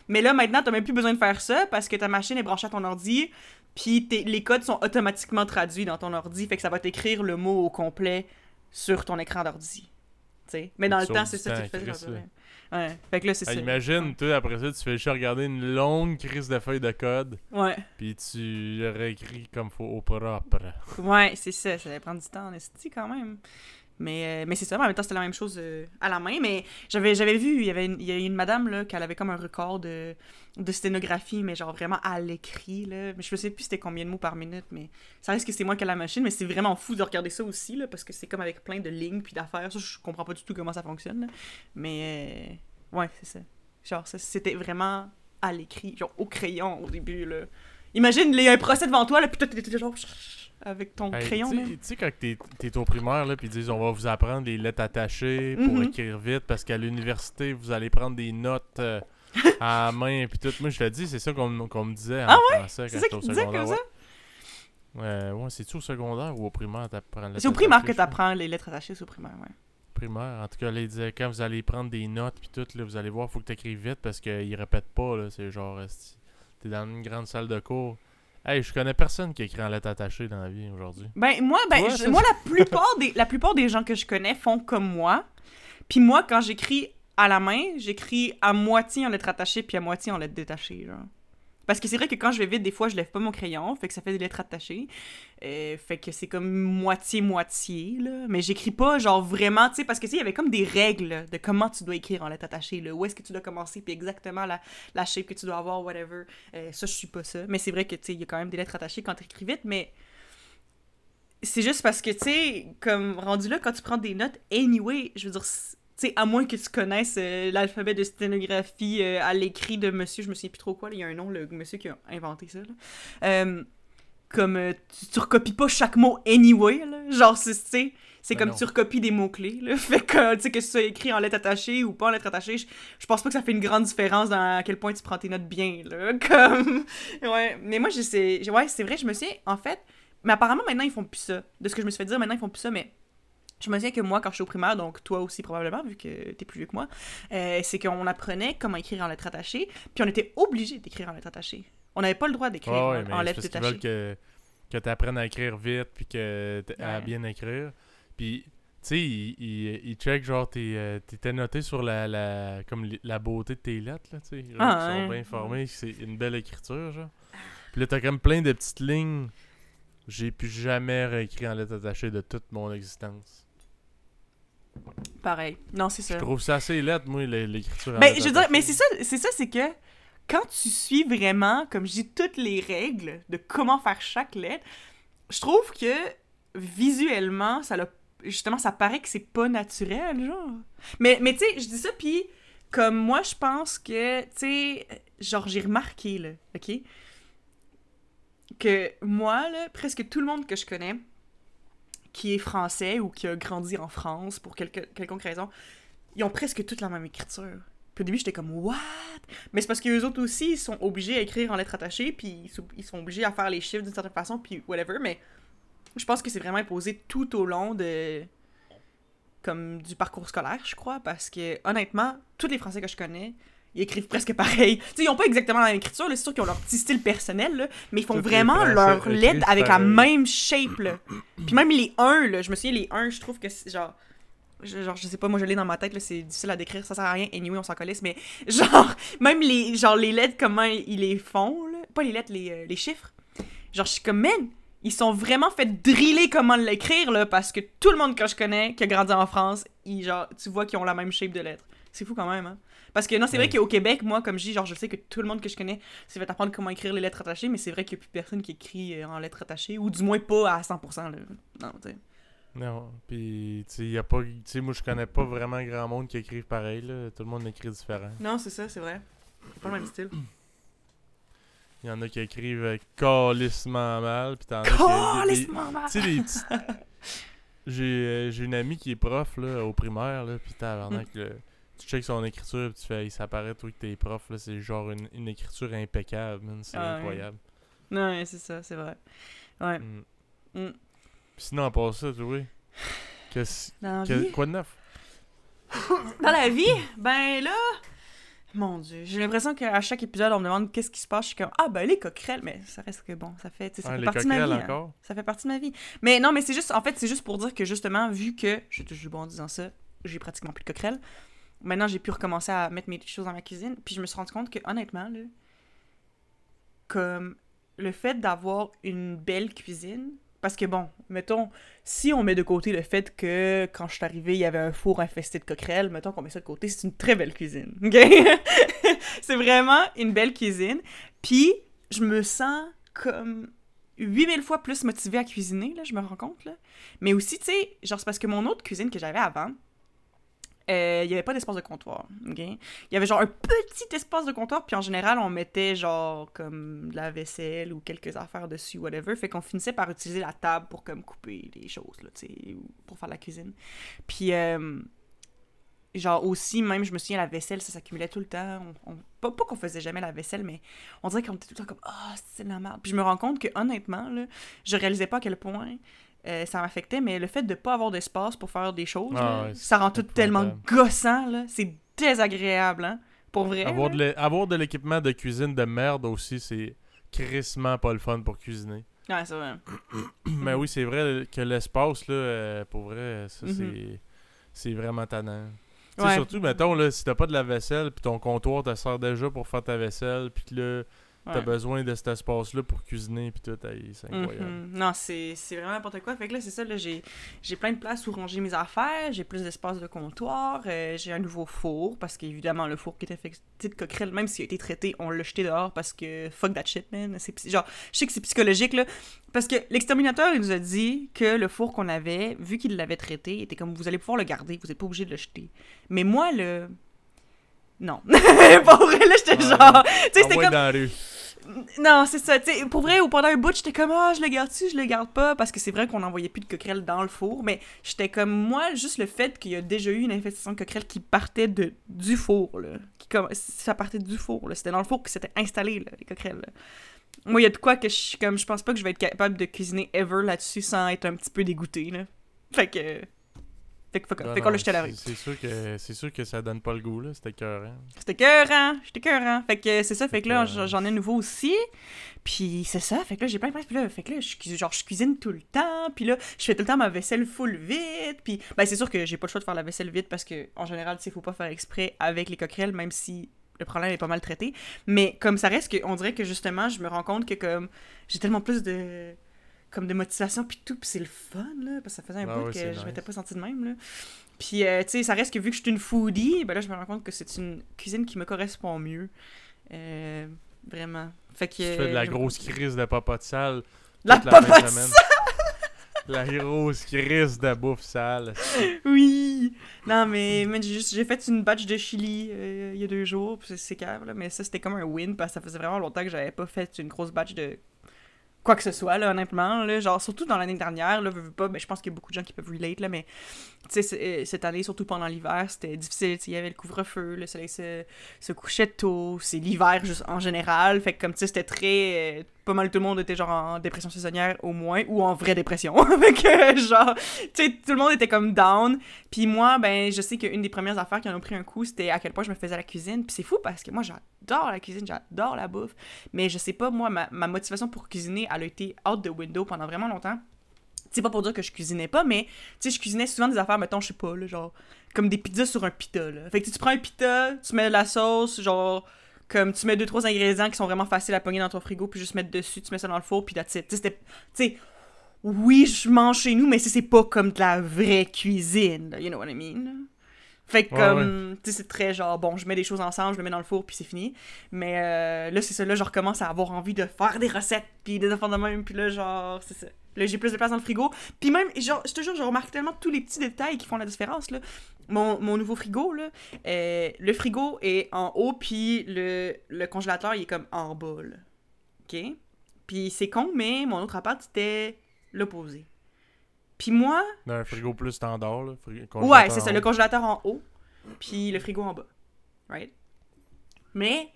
Mais là, maintenant, t'as même plus besoin de faire ça parce que ta machine est branchée à ton ordi, puis les codes sont automatiquement traduits dans ton ordi, fait que ça va t'écrire le mot au complet sur ton écran d'ordi. Mais dans le temps, c'est ça que tu faisais. Chris, ouais. Fait que là, c'est Ah, ça. imagine, toi, après ça, tu fais juste regarder une longue crise de feuilles de code, Ouais. puis tu réécris comme faut au propre. Ouais, c'est ça. Ça va prendre du temps en esti quand même. Mais, euh, mais c'est ça, en même temps, c'était la même chose euh, à la main. Mais j'avais, j'avais vu, il y avait une, il y a une madame, là, qu'elle avait comme un record de, de sténographie, mais genre vraiment à l'écrit, là. Mais je sais plus c'était combien de mots par minute, mais ça reste que c'est moins que la machine, mais c'est vraiment fou de regarder ça aussi, là, parce que c'est comme avec plein de lignes puis d'affaires. Ça, je comprends pas du tout comment ça fonctionne. Mais, euh, ouais, c'est ça. Genre, ça, c'était vraiment à l'écrit, genre au crayon au début, là. Imagine, il y a un procès devant toi, là, puis toi, t'étais genre avec ton Hey, crayon, tu là. sais- Tu sais, quand t'es es au primaire, là, puis ils disent on va vous apprendre les lettres attachées pour Mhm. écrire vite, parce qu'à l'université, vous allez prendre des notes euh, à la main, puis tout. Moi, je te dis, c'est ça qu'on me disait en Ah français C'est quand j'étais au secondaire. comme ça? Ouais, ouais, ouais c'est-tu au secondaire ou au primaire t'apprends les C'est au primaire que t'apprends les lettres attachées, c'est au primaire, ouais. primaire. En tout cas, là, il disait quand vous allez prendre des notes puis tout, là, vous allez voir, faut que tu écrives vite parce qu'ils répètent pas. là C'est genre, t'es dans une grande salle de cours. Hey, je connais personne qui écrit en lettres attachées dans la vie aujourd'hui. Ben, moi, ben, Ouais, je- ça, moi la, plupart des, la plupart des gens que je connais font comme moi. Puis moi, quand j'écris à la main, j'écris à moitié en lettres attachées puis à moitié en lettres détachées, genre. Parce que c'est vrai que quand je vais vite, des fois, je lève pas mon crayon, fait que ça fait des lettres attachées. Euh, fait que c'est comme moitié-moitié, là. Mais j'écris pas, genre, vraiment, tu sais, parce que, tu il y avait comme des règles de comment tu dois écrire en lettres attachées, là. Où est-ce que tu dois commencer, puis exactement la, la shape que tu dois avoir, whatever. Euh, ça, je suis pas ça. Mais c'est vrai que, tu sais, il y a quand même des lettres attachées quand tu écris vite, mais c'est juste parce que, tu sais, comme rendu là, quand tu prends des notes, anyway, je veux dire, sais, à moins que tu connaisses euh, l'alphabet de sténographie euh, à l'écrit de monsieur, je me souviens plus trop quoi, il y a un nom, le monsieur qui a inventé ça, là. Euh, comme euh, tu, tu recopies pas chaque mot anyway, là. Genre, c'est- c'est Ben comme non. tu recopies des mots-clés. Fait que, tu sais, que ce soit écrit en lettres attachées ou pas en lettres attachées, je, je pense pas que ça fait une grande différence dans à quel point tu prends tes notes bien, là. Comme, ouais. Mais moi, je sais, ouais, c'est vrai, je me suis, en fait, mais apparemment, maintenant, ils font plus ça. De ce que je me suis fait dire, maintenant, ils font plus ça, mais je me souviens que moi, quand je suis au primaire, donc toi aussi probablement, vu que t'es plus vieux que moi, euh, c'est qu'on apprenait comment écrire en lettres attachées, puis on était obligé d'écrire en lettres attachées. On n'avait pas le droit d'écrire en- en lettres veulent que, que tu apprennes à écrire vite puis que à bien écrire. Puis, tu sais, ils ils- ils checkent genre, t'es euh, t'étais noté sur la, la, comme la beauté de tes lettres, là, tu sais. genre, Ah, Ils sont bien formés, c'est une belle écriture, genre. Puis là, t'as comme plein de petites lignes. J'ai plus jamais réécrit en lettres attachées de toute mon existence. Pareil. Non, c'est ça. Je trouve ça assez lettre, moi, l'é- l'écriture en Ben, je veux dire, mais attachées. c'est ça, c'est ça, c'est que quand tu suis vraiment, comme je dis, toutes les règles de comment faire chaque lettre, je trouve que visuellement, ça l'a, justement, ça paraît que c'est pas naturel, genre. Mais, mais tu sais, je dis ça, puis comme moi, je pense que, tu sais, genre, j'ai remarqué, là, ok, que moi, là, presque tout le monde que je connais, qui est français ou qui a grandi en France pour quelque, quelconque raison, ils ont presque toute la même écriture. Puis au début, j'étais comme, what? Mais c'est parce qu'eux autres aussi, ils sont obligés à écrire en lettres attachées, puis ils sont- obligés à faire les chiffres d'une certaine façon, puis whatever. Mais je pense que c'est vraiment imposé tout au long de. comme du parcours scolaire, je crois, parce que honnêtement, tous les Français que je connais, ils écrivent presque pareil. Tu sais, ils ont pas exactement la même écriture, c'est sûr qu'ils ont leur petit style personnel, là, mais ils font vraiment leurs lettres avec la même shape, là. Puis même les 1, là, je me souviens, les 1, je trouve que c'est genre. je- Genre, je sais pas, moi je l'ai dans ma tête, c'est difficile à décrire, ça sert à rien, anyway, on s'en calisse, mais genre, même les, genre, les lettres, comment ils les font, là, pas les lettres, les, euh, les chiffres, genre, je suis comme, man, ils sont vraiment fait driller comment l'écrire, là, parce que tout le monde que je connais, qui a grandi en France, ils, genre, tu vois qu'ils ont la même shape de lettres. C'est fou quand même, hein. Parce que non, c'est vrai qu'au Québec, moi, comme je dis, genre, je sais que tout le monde que je connais s'est fait apprendre comment écrire les lettres attachées, mais c'est vrai qu'il n'y a plus personne qui écrit euh, en lettres attachées, ou du moins pas à 100%, là. Non, tu sais. Non, puis tu sais, y a pas, tu sais, moi je connais pas vraiment grand monde qui écrive pareil là, tout le monde écrit différent. Non, c'est ça, c'est vrai. C'est pas le même style. Il y en a qui écrivent euh, calissement mal, puis t'en as qui mal! tu sais les petits J'ai euh, j'ai une amie qui est prof là au primaire là, puis tabarnak Mm. Tu checkes son écriture, puis tu fais ça paraît toi que t'es prof là, c'est genre une, une écriture impeccable, c'est Ah incroyable. Non, ouais, c'est ça, c'est vrai. Ouais. Mm. Mm. Sinon à part ça, tu vois, qu'est-ce- que- quoi de neuf? Dans la vie, ben là, mon dieu, j'ai l'impression qu'à chaque épisode, on me demande qu'est-ce qui se passe. Je suis comme, ah ben les coquerelles, mais ça reste que bon, ça fait, ça Ah, fait partie de ma vie. hein. Ça fait partie de ma vie. Mais non, mais c'est juste, en fait, c'est juste pour dire que justement, vu que, je touche du bon en disant ça, j'ai pratiquement plus de coquerelles, maintenant j'ai pu recommencer à mettre mes choses dans ma cuisine, puis je me suis rendu compte que, honnêtement, là, comme le fait d'avoir une belle cuisine, parce que bon, mettons, si on met de côté le fait que quand je suis arrivée, il y avait un four infesté de coquerelles, mettons qu'on met ça de côté, c'est une très belle cuisine, ok? c'est vraiment une belle cuisine. Puis, je me sens comme 8000 fois plus motivée à cuisiner, là, je me rends compte, là. Mais aussi, tu sais, genre, c'est parce que mon autre cuisine que j'avais avant, euh, il n'y avait pas d'espace de comptoir? Il y avait genre un petit espace de comptoir, puis en général, on mettait genre comme de la vaisselle ou quelques affaires dessus, whatever. Fait qu'on finissait par utiliser la table pour comme couper les choses, là, pour faire la cuisine. Puis, euh, genre aussi, même, je me souviens, la vaisselle, ça s'accumulait tout le temps. Pas pas qu'on faisait jamais la vaisselle, mais on dirait qu'on était tout le temps comme « Ah, c'est la merde ». Puis je me rends compte que, honnêtement, là, je réalisais pas à quel point euh, ça m'affectait, mais le fait de pas avoir d'espace pour faire des choses, Ah là, ouais, ça rend tout tellement gossant, là. C'est désagréable, hein. Pour vrai. Avoir là. de l'équipement de cuisine de merde aussi, c'est crissement pas le fun pour cuisiner. Ouais, c'est vrai. Mais oui, c'est vrai que l'espace, là, euh, pour vrai, ça, Mhm. c'est c'est vraiment tannant. Ouais. Surtout, mettons, là, si t'as pas de la vaisselle, puis ton comptoir te sert déjà pour faire ta vaisselle, puis que là, t'as besoin de cet espace-là pour cuisiner, puis tout, c'est incroyable. Mhm. Non, c'est vraiment n'importe quoi. Fait que là, c'est ça, j'ai plein de places où ranger mes affaires, j'ai plus d'espace de comptoir, euh, j'ai un nouveau four, parce qu'évidemment, le four qui était fait de coquerelle, même s'il a été traité, on l'a jeté dehors parce que fuck that shit, man. Genre, je sais que c'est psychologique, là, parce que l'exterminateur, il nous a dit que le four qu'on avait, vu qu'il l'avait traité, était comme, vous allez pouvoir le garder, vous êtes pas obligé de le jeter. Mais moi, le... Non. Pour vrai, là, j'étais Ouais. genre... Tu sais, c'était comme... dans la rue. Non, c'est ça. tu sais, pour vrai, au pendant un bout, j'étais comme, ah, je le garde-tu, je le garde pas, parce que c'est vrai qu'on n'envoyait plus de coquerelles dans le four, mais j'étais comme, moi, juste le fait qu'il y a déjà eu une infestation de coquerelles qui partait de, du four, là. Qui, comme, ça partait du four, là. C'était dans le four que c'était installé, là, les coquerelles. là. Moi, il y a de quoi que je comme, je pense pas que je vais être capable de cuisiner ever là-dessus sans être un petit peu dégoûté, là. Fait que. Fait fait fait qu'on l'a jeté à la c'est- rue. C'est sûr que c'est sûr que ça donne pas le goût, là. C'était écœurant. C'était cœurant, j'étais cœurant. Fait que c'est ça, fait que là, j'en ai un nouveau aussi. Puis c'est ça, fait que là, j'ai plein de. Puis là, fait que là, je, genre, je cuisine tout le temps. Puis là, je fais tout le temps ma vaisselle full vite. Puis, ben, c'est sûr que j'ai pas le choix de faire la vaisselle vite parce que, en général, tu sais, faut pas faire exprès avec les coquerelles, même si le problème est pas mal traité. Mais comme ça reste que, on dirait que justement, je me rends compte que, comme, j'ai tellement plus de comme de motivation puis tout puis c'est le fun là parce que ça faisait un Ah bout que je nice. m'étais pas senti de même là puis euh, tu sais ça reste que vu que je suis une foodie ben là je me rends compte que c'est une cuisine qui me correspond mieux Euh, vraiment fait que Tu fais de la je- grosse crise de papote sale. la de semaine. La grosse crise de bouffe sale. oui non mais, mais j'ai juste j'ai fait une batch de chili euh, il y a deux jours puis c'est- c'est cave là mais ça c'était comme un win parce que ça faisait vraiment longtemps que j'avais pas fait une grosse batch de quoi que ce soit là honnêtement là genre surtout dans l'année dernière là veux, veux pas mais je pense qu'il y a beaucoup de gens qui peuvent relate là mais tu sais euh, cette année surtout pendant l'hiver c'était difficile il y avait le couvre-feu le soleil se, se couchait tôt c'est l'hiver juste en général fait que comme tu sais c'était très euh, pas mal tout le monde était genre en dépression saisonnière au moins ou en vraie dépression fait que genre tu sais tout le monde était comme down puis moi ben je sais qu'une des premières affaires qui en ont pris un coup c'était à quel point je me faisais à la cuisine puis c'est fou parce que moi j'adore la cuisine j'adore la bouffe mais je sais pas moi ma, motivation pour cuisiner elle a été out the window pendant vraiment longtemps c'est pas pour dire que je cuisinais pas, mais tu sais, je cuisinais souvent des affaires, mettons, je sais pas, genre, comme des pizzas sur un pita, là. Fait que tu prends un pita, tu mets de la sauce, genre, comme tu mets deux, trois ingrédients qui sont vraiment faciles à pogner dans ton frigo, puis juste mettre dessus, tu mets ça dans le four, puis that's it. Tu sais, oui, je mange chez nous, mais c'est c'est pas comme de la vraie cuisine, you know what I mean? Fait que Ouais, comme, tu sais, c'est très genre, bon, je mets des choses ensemble, je le mets dans le four, puis c'est fini. Mais euh, là, c'est ça, là, je recommence à avoir envie de faire des recettes, puis des affaires de même, puis là, genre, c'est ça. Là, j'ai plus de place dans le frigo. Puis même, genre, je te jure, je remarque tellement tous les petits détails qui font la différence, là. Mon, mon nouveau frigo, là, euh, le frigo est en haut, puis le, le congélateur, il est comme en bas, là. OK? Puis c'est con, mais mon autre appart, c'était l'opposé. Puis moi, Dans un frigo plus standard, là. Ouais, c'est ça, le congélateur en haut, puis le frigo en bas. Right? Mais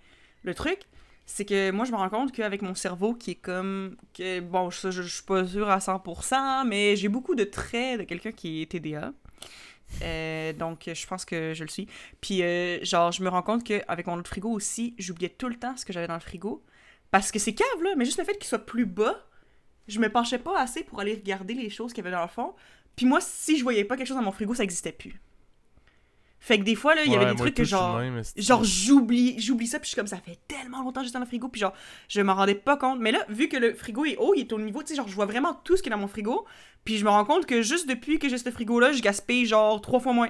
le truc, c'est que moi, je me rends compte qu'avec mon cerveau qui est comme. Que, bon, je, je suis pas sûre à 100%, mais j'ai beaucoup de traits de quelqu'un qui est TDA. Euh, donc, je pense que je le suis. Puis, euh, genre, je me rends compte qu'avec mon autre frigo aussi, j'oubliais tout le temps ce que j'avais dans le frigo. Parce que c'est cave, là, mais juste le fait qu'il soit plus bas, je me penchais pas assez pour aller regarder les choses qu'il y avait dans le fond. Puis moi, si je voyais pas quelque chose dans mon frigo, ça existait plus. Fait que des fois, là, il y avait Ouais, des trucs que genre. même. Genre, j'oublie, j'oublie ça, puis je suis comme, ça fait tellement longtemps que j'étais dans le frigo, puis genre, je m'en rendais pas compte. Mais là, vu que le frigo est haut, il est au niveau, tu sais, genre, je vois vraiment tout ce qui est dans mon frigo, puis je me rends compte que juste depuis que j'ai ce frigo-là, je gaspille genre trois fois moins.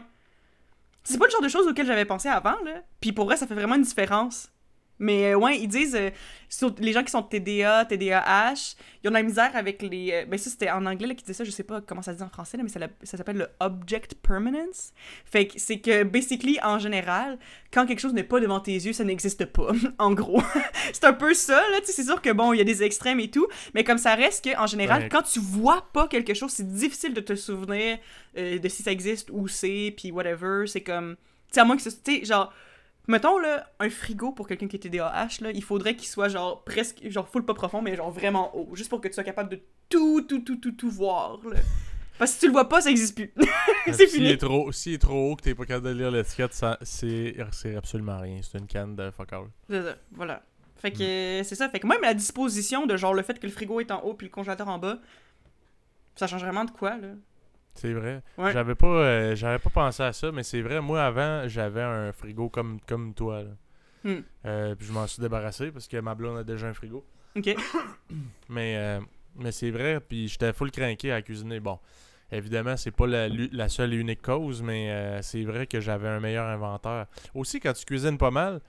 C'est pas le genre de choses auxquelles j'avais pensé avant, là. Puis pour vrai, ça fait vraiment une différence. Mais euh, ouais, ils disent, euh, sur- les gens qui sont TDA, TDAH, ils ont de la misère avec les... euh, ben ça, c'était en anglais là, qui disait ça, je sais pas comment ça se dit en français, là, mais ça, ça s'appelle le object permanence. Fait que c'est que, basically, en général, quand quelque chose n'est pas devant tes yeux, ça n'existe pas, en gros. c'est un peu ça, là, tu sais, c'est sûr que, bon, il y a des extrêmes et tout, mais comme ça reste que, en général, Ouais. quand tu vois pas quelque chose, c'est difficile de te souvenir euh, de si ça existe, où c'est, puis whatever, c'est comme... Tu sais, à moins que ce... Tu sais, genre... Mettons, là, un frigo pour quelqu'un qui est TDAH, là, il faudrait qu'il soit, genre, presque, genre, full pas profond, mais genre vraiment haut. Juste pour que tu sois capable de tout, tout, tout, tout, tout voir, là. Parce que si tu le vois pas, ça existe plus. c'est S'il fini. est trop, s'il est trop haut que t'es pas capable de lire l'étiquette, ça- c'est c'est absolument rien. C'est une canne de fuck all. C'est ça, voilà. Fait que, Mm. euh, c'est ça. Fait que même la disposition de, genre, le fait que le frigo est en haut puis le congélateur en bas, ça change vraiment de quoi, là? C'est vrai. Ouais. J'avais pas, euh, j'avais pas pensé à ça, mais c'est vrai. Moi, avant, j'avais un frigo comme, comme toi. Là. Hmm. Euh, puis je m'en suis débarrassé parce que ma blonde a déjà un frigo. OK. Mais, euh, mais c'est vrai, puis j'étais full craqué à cuisiner. Bon, évidemment, c'est pas la, la seule et unique cause, mais c'est vrai que j'avais un meilleur inventaire. Aussi, quand tu cuisines pas mal,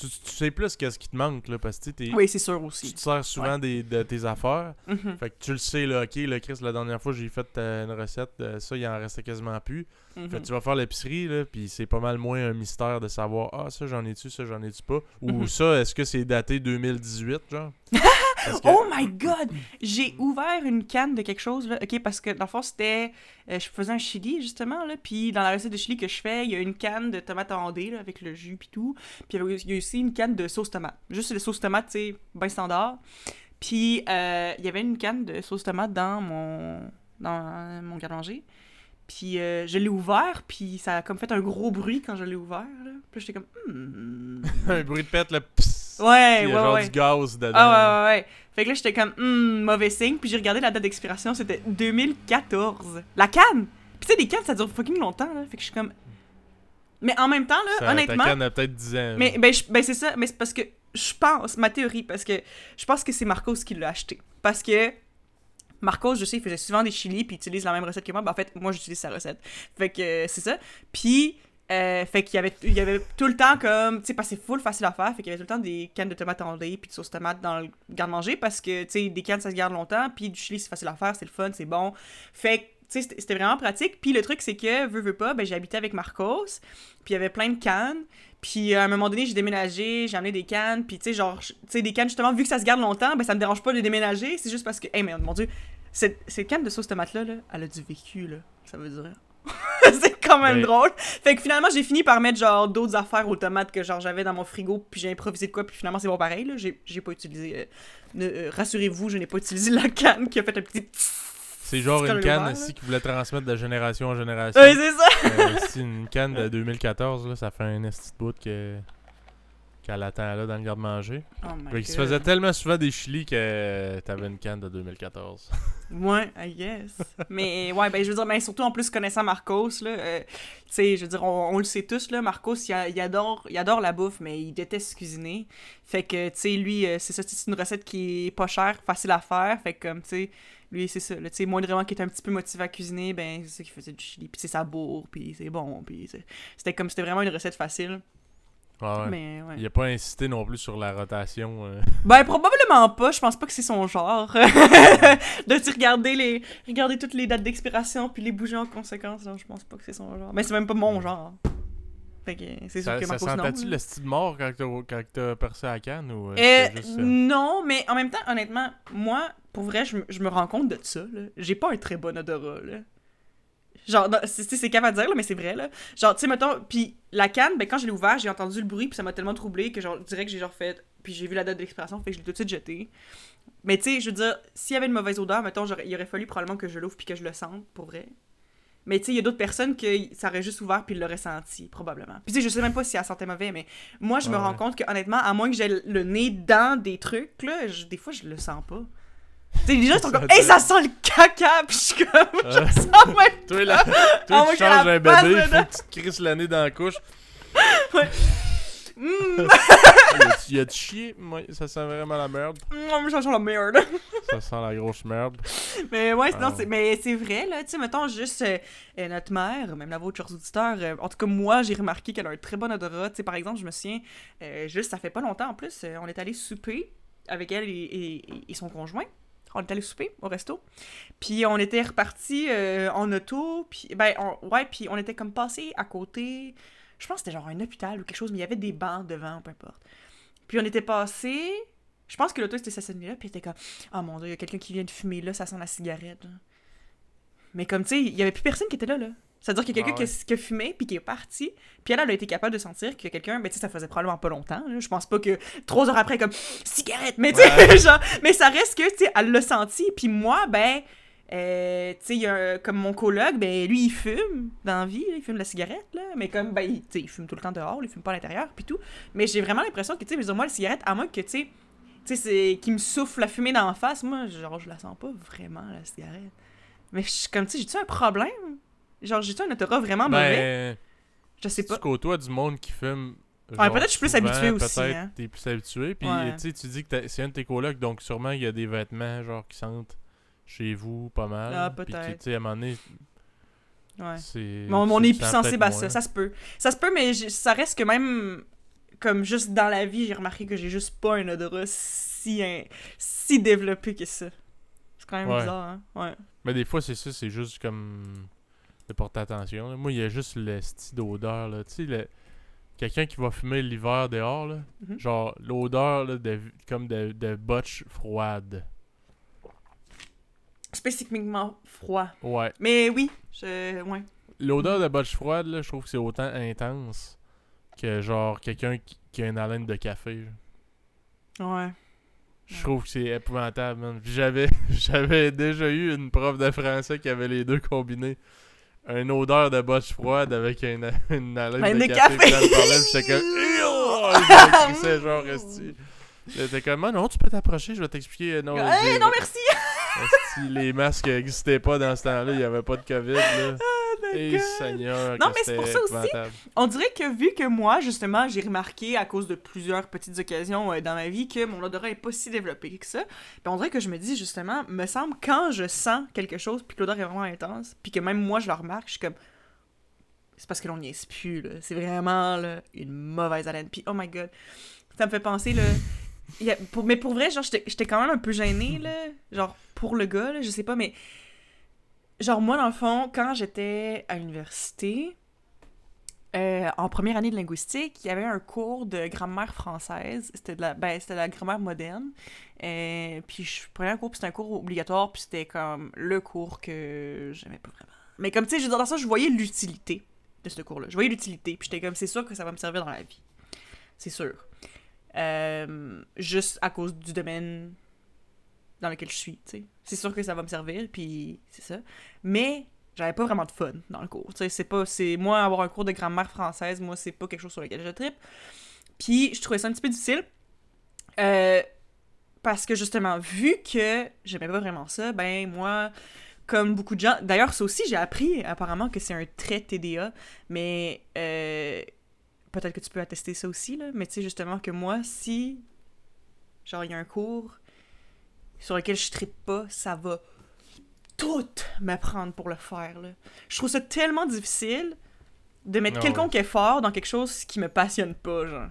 tu, tu sais plus qu'est-ce qui te manque, là, parce que tu sais, t'es- Oui, c'est sûr tu aussi. te sers souvent des, de tes affaires. Mhm. Fait que tu le sais, là, ok, là, Chris, la dernière fois, j'ai fait euh, une recette, euh, ça, il en restait quasiment plus. Mhm. Fait que tu vas faire l'épicerie, là, puis c'est pas mal moins un mystère de savoir, ah, ça, j'en ai-tu, ça, j'en ai-tu pas? Ou Mhm. ça, est-ce que c'est daté 2018, genre? Que- Oh my god! J'ai ouvert une canne de quelque chose, là. OK, parce que dans le fond, c'était. euh, je faisais un chili, justement, là. Puis dans la recette de chili que je fais, il y a une canne de tomates ondées, là, avec le jus, puis tout. Puis il y a aussi une canne de sauce tomate. Juste le sauce tomate, tu sais, bien standard. Puis euh, il y avait une canne de sauce tomate dans mon. dans mon garde-manger. Puis euh, je l'ai ouvert, puis ça a comme fait un gros bruit quand je l'ai ouvert, là. Puis j'étais comme. Hmm. un bruit de pète, le psst, Ouais, il y ouais, a genre ouais. du gaz dedans. Ah ouais, ouais, ouais. Fait que là, j'étais comme, hmm, mauvais signe. Puis j'ai regardé la date d'expiration, c'était 2014. La canne! Puis tu sais, des cannes, ça dure fucking longtemps, là. Fait que je suis comme. Mais en même temps, là, Ça, honnêtement. Ta canne a peut-être 10 ans. Mais ben, ben, c'est ça, mais c'est parce que je pense, ma théorie, parce que je pense que c'est Marcos qui l'a acheté. Parce que Marcos, je sais, il faisait souvent des chilis, puis il utilise la même recette que moi. Ben, en fait, moi, j'utilise sa recette. Fait que euh, c'est ça. Puis, euh, fait qu'il y avait, il y avait tout le temps comme, tu sais, parce que c'est full facile à faire, fait qu'il y avait tout le temps des cannes de tomates ondées, puis de sauce tomate dans le garde-manger, parce que, tu sais, des cannes, ça se garde longtemps, puis du chili, c'est facile à faire, c'est le fun, c'est bon. Fait tu sais, c'était- vraiment pratique. Puis le truc, c'est que, veux, veux pas, ben, habité avec Marcos, puis il y avait plein de cannes. Puis à un moment donné, j'ai déménagé, j'ai amené des cannes, puis tu sais, genre, tu sais, des cannes, justement, vu que ça se garde longtemps, ben ça me dérange pas de déménager, c'est juste parce que, hey, mais mon dieu, cette, cette canne de sauce tomate-là, là, elle a du vécu, là, ça veut dire. c'est quand même drôle. Fait que finalement, j'ai fini par mettre, genre, d'autres affaires aux tomates que, genre, j'avais dans mon frigo, puis j'ai improvisé de quoi, puis finalement, c'est bon pareil, là, j'ai j'ai pas utilisé. euh, ne- euh, Rassurez-vous, je n'ai pas utilisé la canne qui a fait un petit. C'est genre une canne ici qui voulait transmettre de génération en génération. Ouais, c'est ça! Euh, si une canne de 2014, là, ça fait un esti de bout que qu'elle attend là dans le garde-manger. Oh my Fait qu'il se faisait tellement souvent des chilis que t'avais une canne de 2014. Ouais, I guess. mais ouais, ben je veux dire, mais surtout en plus connaissant Marcos, là, euh, tu sais, je veux dire, on, on le sait tous, là, Marcos, il, a- il adore, il adore la bouffe, mais il déteste cuisiner. Fait que, tu sais, lui, euh, c'est ça, c'est une recette qui est pas chère, facile à faire. Fait que, comme, tu sais, lui, c'est ça, là, tu sais, moindrement qui est un petit peu motivé à cuisiner, ben, c'est ça qu'il faisait du chili, puis c'est sa bourre, puis c'est bon, puis c'était comme, c'était vraiment une recette facile. Ouais, ouais. Mais, ouais. Il a pas insisté non plus sur la rotation. euh. Ben, probablement pas. Je pense pas que c'est son genre. de tu regarder les regarder toutes les dates d'expiration puis les bouger en conséquence. Je pense pas que c'est son genre. Mais c'est même pas mon genre. Fait que c'est sûr Ça, que ça Marcos non. sentait-tu le style mort quand t'as, percé à la canne ou euh, Euh, juste, euh, Non, mais en même temps, honnêtement, moi, pour vrai, je, me- rends compte de ça. J'ai pas un très bon odorat. Là. Genre, c'est c'est capable de dire, là, mais c'est vrai. là. Genre, tu sais, mettons, puis la canne, ben, quand je l'ai ouvert, j'ai entendu le bruit, puis ça m'a tellement troublé que, genre, direct, j'ai genre fait. Puis j'ai vu la date d'expiration, fait que je l'ai tout de suite jeté. Mais tu sais, je veux dire, s'il y avait une mauvaise odeur, mettons, il aurait fallu probablement que je l'ouvre puis que je le sente, pour vrai. Mais tu sais, il y a d'autres personnes que ça aurait juste ouvert puis ils l'auraient senti, probablement. Puis tu sais, je sais même pas si elle sentait mauvais, mais moi, je me rends compte que honnêtement, à moins que j'ai le nez dans des trucs, là, je- des fois, je le sens pas. Les gens ils sont comme, hey, ça sent le caca! Puis je suis comme, je sens même Toi, là, toi tu changes la un bébé, il faut que tu te crisses nez dans la couche. Mm, Il a du chier? Ça sent vraiment la merde. mm, ça sent la merde. Ça sent la grosse merde. Mais ouais, sinon, Ah. c'est, mais c'est vrai, là, tu sais, mettons juste euh, euh, notre mère, même la vôtre, chers auditeurs, euh, en tout cas, moi, j'ai remarqué qu'elle a un très bon odorat. Tu sais, par exemple, je me souviens, euh, juste, ça fait pas longtemps en plus, on est allé souper avec elle et, et- et son conjoint. On est allé souper au resto. Puis on était reparti en auto. Puis, ben, on- ouais, puis on était comme passé à côté. Je pense que c'était genre un hôpital ou quelque chose, mais il y avait des bancs devant, peu importe. Puis on était passé. Je pense que l'auto était stationnée là, puis était comme Oh mon dieu, il y a quelqu'un qui vient de fumer là, ça sent la cigarette. Mais comme tu sais, il y avait plus personne qui était là, là. C'est-à-dire qu'il y a quelqu'un Ah ouais. qui, a- qui a fumé, puis qui est parti. Puis elle, elle a été capable de sentir que quelqu'un, ben tu sais, ça faisait probablement pas longtemps. là. Je pense pas que trois heures après, comme cigarette, mais tu sais, Ouais. genre, mais ça reste que, tu sais, elle l'a senti. Puis moi, ben, euh, tu sais, comme mon coloc, ben lui, il fume dans la vie, là, il fume de la cigarette, là. Mais comme, ben, il, tu sais, il fume tout le temps dehors, il fume pas à l'intérieur, puis tout. Mais j'ai vraiment l'impression que, tu sais, mais moi, la cigarette, à moins que, tu sais, tu sais, c'est qui me souffle la fumée dans la face, moi, genre, je la sens pas vraiment, la cigarette. Mais je suis comme, tu sais, j'ai-tu un problème? Genre, j'ai-tu un odorat vraiment mauvais? Ben, Je sais tu pas. côtoies du monde qui fume. Ouais, peut-être je suis plus habitué aussi, Peut-être hein. t'es plus habitué. Puis Ouais. tu sais, tu dis que c'est un de tes colocs, donc sûrement il y a des vêtements genre qui sentent chez vous pas mal. Ah, que, peut-être. tu sais, à un moment donné, Ouais. nez tu plus sens sensible à ça, ça se peut. Ça se peut, mais je- ça reste que même comme juste dans la vie, j'ai remarqué que j'ai juste pas un odorat si, si développé que ça. C'est quand même Ouais. bizarre, hein? Ouais. Mais des fois, c'est ça, c'est juste comme. De porter attention. là. Moi, il y a juste le style d'odeur. Tu sais, le- quelqu'un qui va fumer l'hiver dehors, là. Mhm. Genre, l'odeur, là, de, comme de, de botche froide. Spécifiquement froid. Ouais. Mais oui, je... ouais. L'odeur de botche froide, là, je trouve que c'est autant intense que, genre, quelqu'un qui, qui a une haleine de café. Ouais. Je trouve que c'est épouvantable, man. J'avais, j'avais déjà eu une prof de français qui avait les deux combinés. Une odeur de botche froide avec une, une haleine Haleine de, de café. j'étais comme... Oh, je crissais, genre, esti. J'étais comme, Ah non, tu peux t'approcher, je vais t'expliquer. Non, Hey, non, merci! les masques n'existaient pas dans ce temps-là, il n'y avait pas de COVID, là. D'accord. Seigneur, Non, mais c'est pour ça aussi. On dirait que vu que moi, justement, j'ai remarqué à cause de plusieurs petites occasions euh, dans ma vie que mon odorat est pas si développé que ça, ben on dirait que je me dis justement, me semble quand je sens quelque chose puis que l'odeur est vraiment intense, puis que même moi je le remarque, je suis comme c'est parce que l'on n'y est plus là, c'est vraiment là, une mauvaise haleine. Puis oh my god, ça me fait penser là a- pour, mais pour vrai, genre, j'étais j'étais quand même un peu gênée, là. Genre, pour le gars, là, je sais pas, mais. Genre, moi, dans le fond, quand j'étais à l'université, euh, en première année de linguistique, il y avait un cours de grammaire française. C'était de la, ben, c'était la grammaire moderne. Euh, puis je prenais un cours, puis c'était un cours obligatoire, puis c'était comme le cours que j'aimais pas vraiment. Mais comme, tu sais, je dans ça, je voyais l'utilité de ce cours-là. Je voyais l'utilité, puis j'étais comme, c'est sûr que ça va me servir dans la vie. C'est sûr. Euh, juste à cause du domaine dans lequel je suis, tu sais. C'est sûr que ça va me servir, puis c'est ça. Mais j'avais pas vraiment de fun dans le cours. Tu sais, c'est pas... c'est Moi, avoir un cours de grammaire française, moi, c'est pas quelque chose sur lequel je tripe. Puis je trouvais ça un petit peu difficile. Euh, parce que, justement, vu que j'aimais pas vraiment ça, ben, moi, comme beaucoup de gens... D'ailleurs, ça aussi, j'ai appris, apparemment, que c'est un trait TDA, mais... euh, Peut-être que tu peux attester ça aussi, là. Mais tu sais, justement, que moi, si... Genre, il y a un cours sur lequel je trippe pas, ça va tout me prendre pour le faire. Là. Je trouve ça tellement difficile de mettre Ah quelconque effort dans quelque chose qui me passionne pas, genre.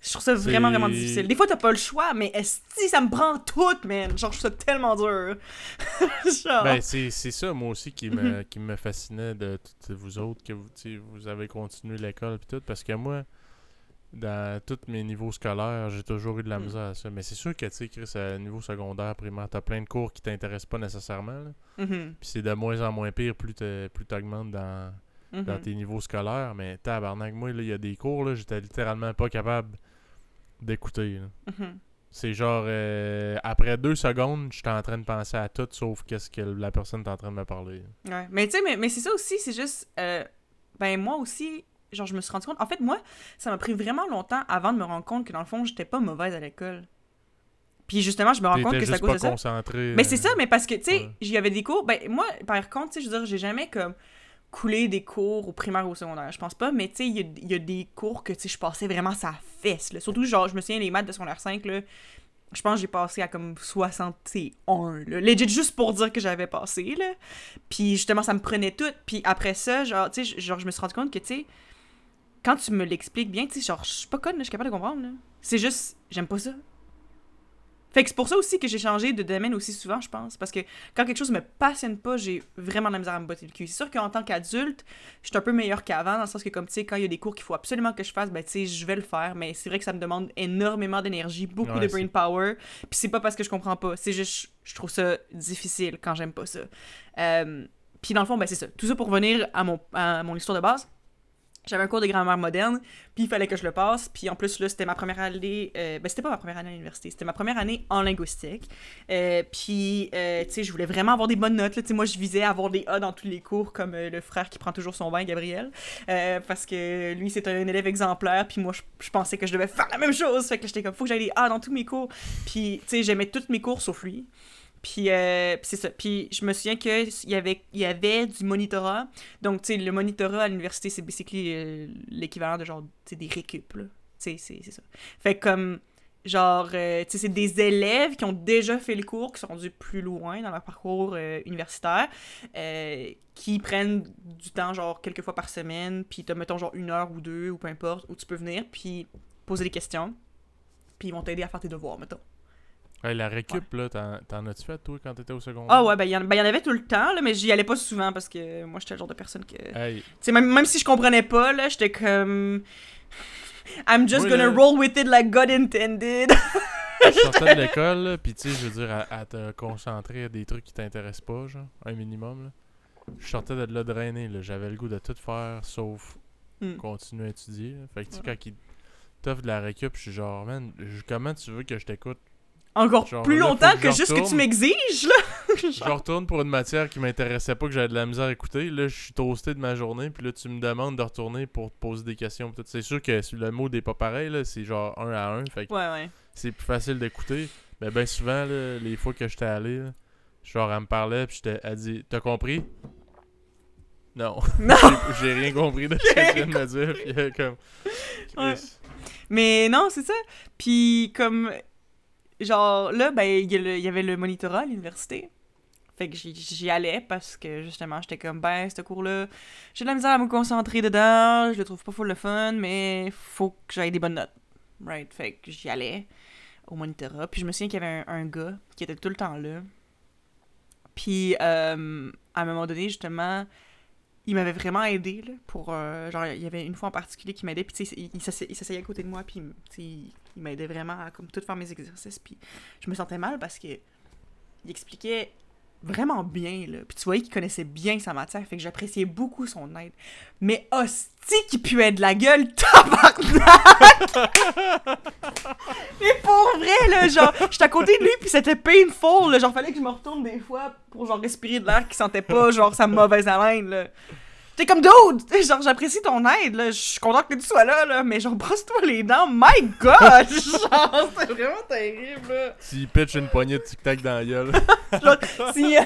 Je trouve ça vraiment, vraiment difficile. Des fois, t'as pas le choix, mais si ça me prend tout, man. Genre, je trouve ça tellement dur. genre. Ben, c'est ça, moi aussi, qui me, Mhm. qui me fascinait de toutes vous autres, que vous, vous avez continué l'école et tout, parce que moi, dans tous mes niveaux scolaires, j'ai toujours eu de la Mm. misère à ça. Mais c'est sûr que, tu sais, Chris, à niveau secondaire, primaire, t'as plein de cours qui t'intéressent pas nécessairement. Mhm, Puis c'est de moins en moins pire plus t'es- plus t'augmentes dans, mhm. dans tes niveaux scolaires. Mais tabarnak, moi, il y a des cours, là, j'étais littéralement pas capable d'écouter. Mhm. C'est genre, euh, après deux secondes, j'étais en train de penser à tout sauf qu'est-ce que la personne est en train de me parler. Ouais. Mais tu sais, mais, mais c'est ça aussi, c'est juste. euh, ben, moi aussi, genre, je me suis rendu compte. En fait, moi, ça m'a pris vraiment longtemps avant de me rendre compte que dans le fond, j'étais pas mauvaise à l'école. Puis justement, je me rends compte que c'est à cause de ça. Mais euh, c'est ça, mais parce que, tu sais, ouais. il y avait des cours. Ben, moi, par contre, tu sais, je veux dire, j'ai jamais comme coulé des cours au primaire ou au secondaire. Je pense pas, mais tu sais, il y a, il y a des cours que, tu sais, je passais vraiment sa fesse, là. Surtout, genre, je me souviens, les maths de secondaire 5, là. Je pense que j'ai passé à comme 61, là. Legit, juste pour dire que j'avais passé, là. Puis justement, ça me prenait tout. Puis après ça, genre, tu sais, genre, je me suis rendu compte que, tu sais, quand tu me l'expliques bien, tu sais, genre, je suis pas conne, je suis capable de comprendre, là. C'est juste, j'aime pas ça. Fait que c'est pour ça aussi que j'ai changé de domaine aussi souvent, je pense. Parce que quand quelque chose me passionne pas, j'ai vraiment de la misère à me botter le cul. C'est sûr qu'en tant qu'adulte, je suis un peu meilleur qu'avant, dans le sens que, comme tu sais, quand il y a des cours qu'il faut absolument que je fasse, ben tu sais, je vais le faire. Mais c'est vrai que ça me demande énormément d'énergie, beaucoup Ouais, de brain power. Puis c'est pas parce que je comprends pas, c'est juste, je- je trouve ça difficile quand j'aime pas ça. Euh, puis dans le fond, ben c'est ça. Tout ça pour revenir à mon, à mon histoire de base. J'avais un cours de grammaire moderne, puis il fallait que je le passe. Puis en plus, là, c'était ma première année. euh, ben, c'était pas ma première année à l'université, c'était ma première année en linguistique. Euh, puis, euh, tu sais, je voulais vraiment avoir des bonnes notes. Là. Tu sais, moi, je visais avoir des A dans tous les cours, comme le frère qui prend toujours son bain, Gabriel. Parce que lui, c'est un élève exemplaire, puis moi, je, je pensais que je devais faire la même chose. Fait que j'étais comme, faut que j'aille des A dans tous mes cours. Puis, tu sais, j'aimais tous mes cours sauf lui. Puis, euh, c'est ça. Puis je me souviens qu'il y avait, y avait du monitorat. Donc, tu sais, le monitorat à l'université, c'est basically euh, l'équivalent de genre, tu sais, des récup, là. Tu sais, c'est ça. Fait comme, genre, euh, tu sais, c'est des élèves qui ont déjà fait le cours, qui sont rendus plus loin dans leur parcours euh, universitaire, qui prennent du temps, genre, quelques fois par semaine, puis t'as, mettons, genre, une heure ou deux, ou peu importe, où tu peux venir, puis poser des questions, puis ils vont t'aider à faire tes devoirs, mettons. La récup, là, t'en, as-tu fait, toi, quand t'étais au secondaire? Ah ouais, ben il y, en- ben, y en avait tout le temps, là, mais j'y allais pas souvent parce que moi, j'étais le genre de personne que... Tu Hey, même, même si je comprenais pas, là, j'étais comme... I'm just gonna là- roll with it like God intended. je sortais de l'école, pis tu sais, je veux dire, à, à te concentrer à des trucs qui t'intéressent pas, genre, un minimum, là. Je sortais de là drainer, là. J'avais le goût de tout faire, sauf Hmm. continuer à étudier. là. Fait que, tu sais, Ouais. quand ils t'offrent de la récup, je suis genre, man, comment tu veux que je t'écoute? Encore Genre, plus là, longtemps que juste que tu retourne. m'exiges, là. Je retourne pour une matière qui m'intéressait pas, que j'avais de la misère à écouter. Là, je suis toasté de ma journée, puis là, tu me demandes de retourner pour te poser des questions. C'est sûr que le mot n'est pas pareil, là. C'est genre un à un. Fait que Ouais, ouais. c'est plus facile d'écouter. Mais ben souvent, là, les fois que j'étais allé, là, genre, elle me parlait, puis j'étais, elle dit T'as compris Non. Non! J'ai- rien compris de ce que tu viens de me dire. Puis comme. Ouais. Mais non, c'est ça. Puis comme genre là ben il y, avait le monitorat à l'université. Fait que j'y- allais parce que justement j'étais comme ben ce cours là, j'ai de la misère à me concentrer dedans, je le trouve pas full le fun mais faut que j'aille des bonnes notes. Right, fait que j'y allais au monitorat, puis je me souviens qu'il y avait un, gars qui était tout le temps là. Puis euh, à un moment donné justement il m'avait vraiment aidé pour euh, genre il y avait une fois en particulier qui m'aidait puis il, il s'assey- il s'asseyait à côté de moi puis il m'aidait vraiment à comme tout faire mes exercices puis je me sentais mal parce que il expliquait vraiment bien là. Puis tu voyais qu'il connaissait bien sa matière fait que j'appréciais beaucoup son aide. Mais hostie qui puait de la gueule tabarnak! Mais pour vrai là genre j'étais à côté de lui puis c'était painful là, genre fallait que je me retourne des fois pour genre respirer de l'air qui sentait pas genre sa mauvaise haleine là T'es comme dude, T'sais, genre j'apprécie ton aide là, je suis contente que tu sois là là, mais genre brosse-toi les dents, my god, genre c'est vraiment terrible là. Tu pitch une poignée de tic-tac dans la gueule. Genre si euh,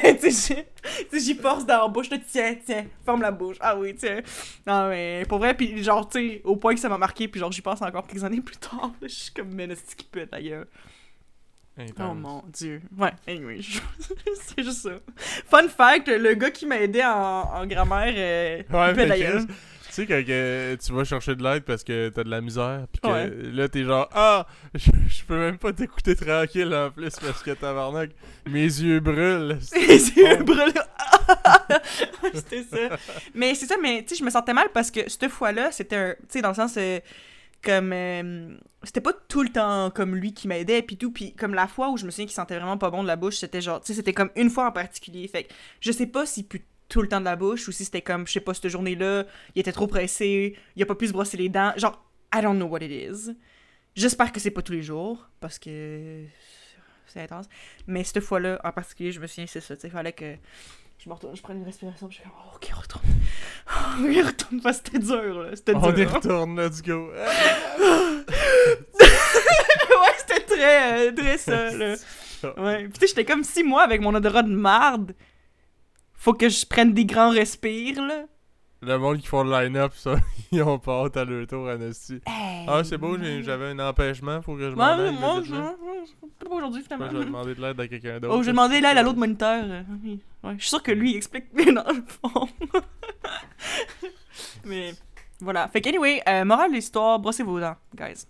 j'y- force dans la bouche, là tiens tiens, ferme la bouche. Ah oui, tiens. Non mais pour vrai puis genre tu sais au point que ça m'a marqué puis genre j'y pense encore quelques années plus tard, là, je suis comme mais qui pète la gueule. Oh mon dieu. Ouais, anyway, je- c'est juste ça. Fun fact, le gars qui m'a aidé en, en grammaire euh, Ouais, il. Tu sais, quand que tu vas chercher de l'aide parce que t'as de la misère, pis que Ouais. là, t'es genre, ah, je, je peux même pas t'écouter tranquille en plus parce que tabarnak, mes yeux brûlent. Les yeux brûlés. c'était ça. Mais c'est ça, mais tu sais, je me sentais mal parce que cette fois-là, c'était un. Tu sais, dans le sens. euh, comme. euh, c'était pas tout le temps comme lui qui m'aidait, puis tout. Puis comme la fois où je me souviens qu'il sentait vraiment pas bon de la bouche, c'était genre. Tu sais, c'était comme une fois en particulier. Fait que je sais pas s'il pue tout le temps de la bouche ou si c'était comme, je sais pas, cette journée-là, il était trop pressé, il a pas pu se brosser les dents. Genre, I don't know what it is. J'espère que c'est pas tous les jours parce que c'est intense. Mais cette fois-là, en particulier, je me souviens, c'est ça. Tu sais, fallait que je me retourne, je prenne une respiration, puis je suis comme, oh, ok, retourne. Oh, retourne, parce que c'était dur, là. C'était dur. On y retourne, let's go. ouais, c'était très, euh, très ça, là. Ouais. Puis tu sais, j'étais comme six mois avec mon odorat de marde. Faut que je prenne des grands respires, là. Le monde qui font le line-up, ça, ils ont pas hâte à leur tour, Anastie. Ah, c'est beau, j'avais un empêchement, faut que je m'en Ouais, aille. moi, je. immédiatement. Pas aujourd'hui, finalement. je vais demander de l'aide à quelqu'un d'autre. Oh, j'ai demandé l'aide à l'autre moniteur. euh, oui. Ouais, je suis sûre que lui, il explique bien dans le fond. Mais voilà. Fait qu'anyway, euh, morale de l'histoire, brossez vos dents, guys.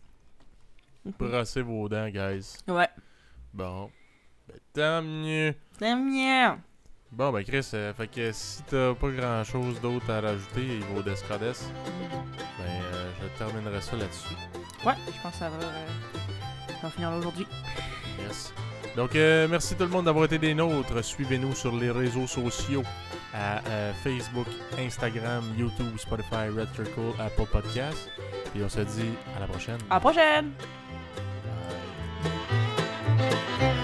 Brassez vos dents, guys. Ouais. Bon. Ben, tant mieux. C'est bien. Bon, ben, Chris, euh, fait que si t'as pas grand chose d'autre à rajouter, Ivo Descades, ben, euh, je terminerai ça là-dessus. Ouais, je pense que ça va, euh, ça va finir là aujourd'hui. Yes. Donc, euh, merci tout le monde d'avoir été des nôtres. Suivez-nous sur les réseaux sociaux à euh, Facebook, Instagram, YouTube, Spotify, Red Circle, Apple Podcasts. Et on se dit à la prochaine. À la prochaine! Bye.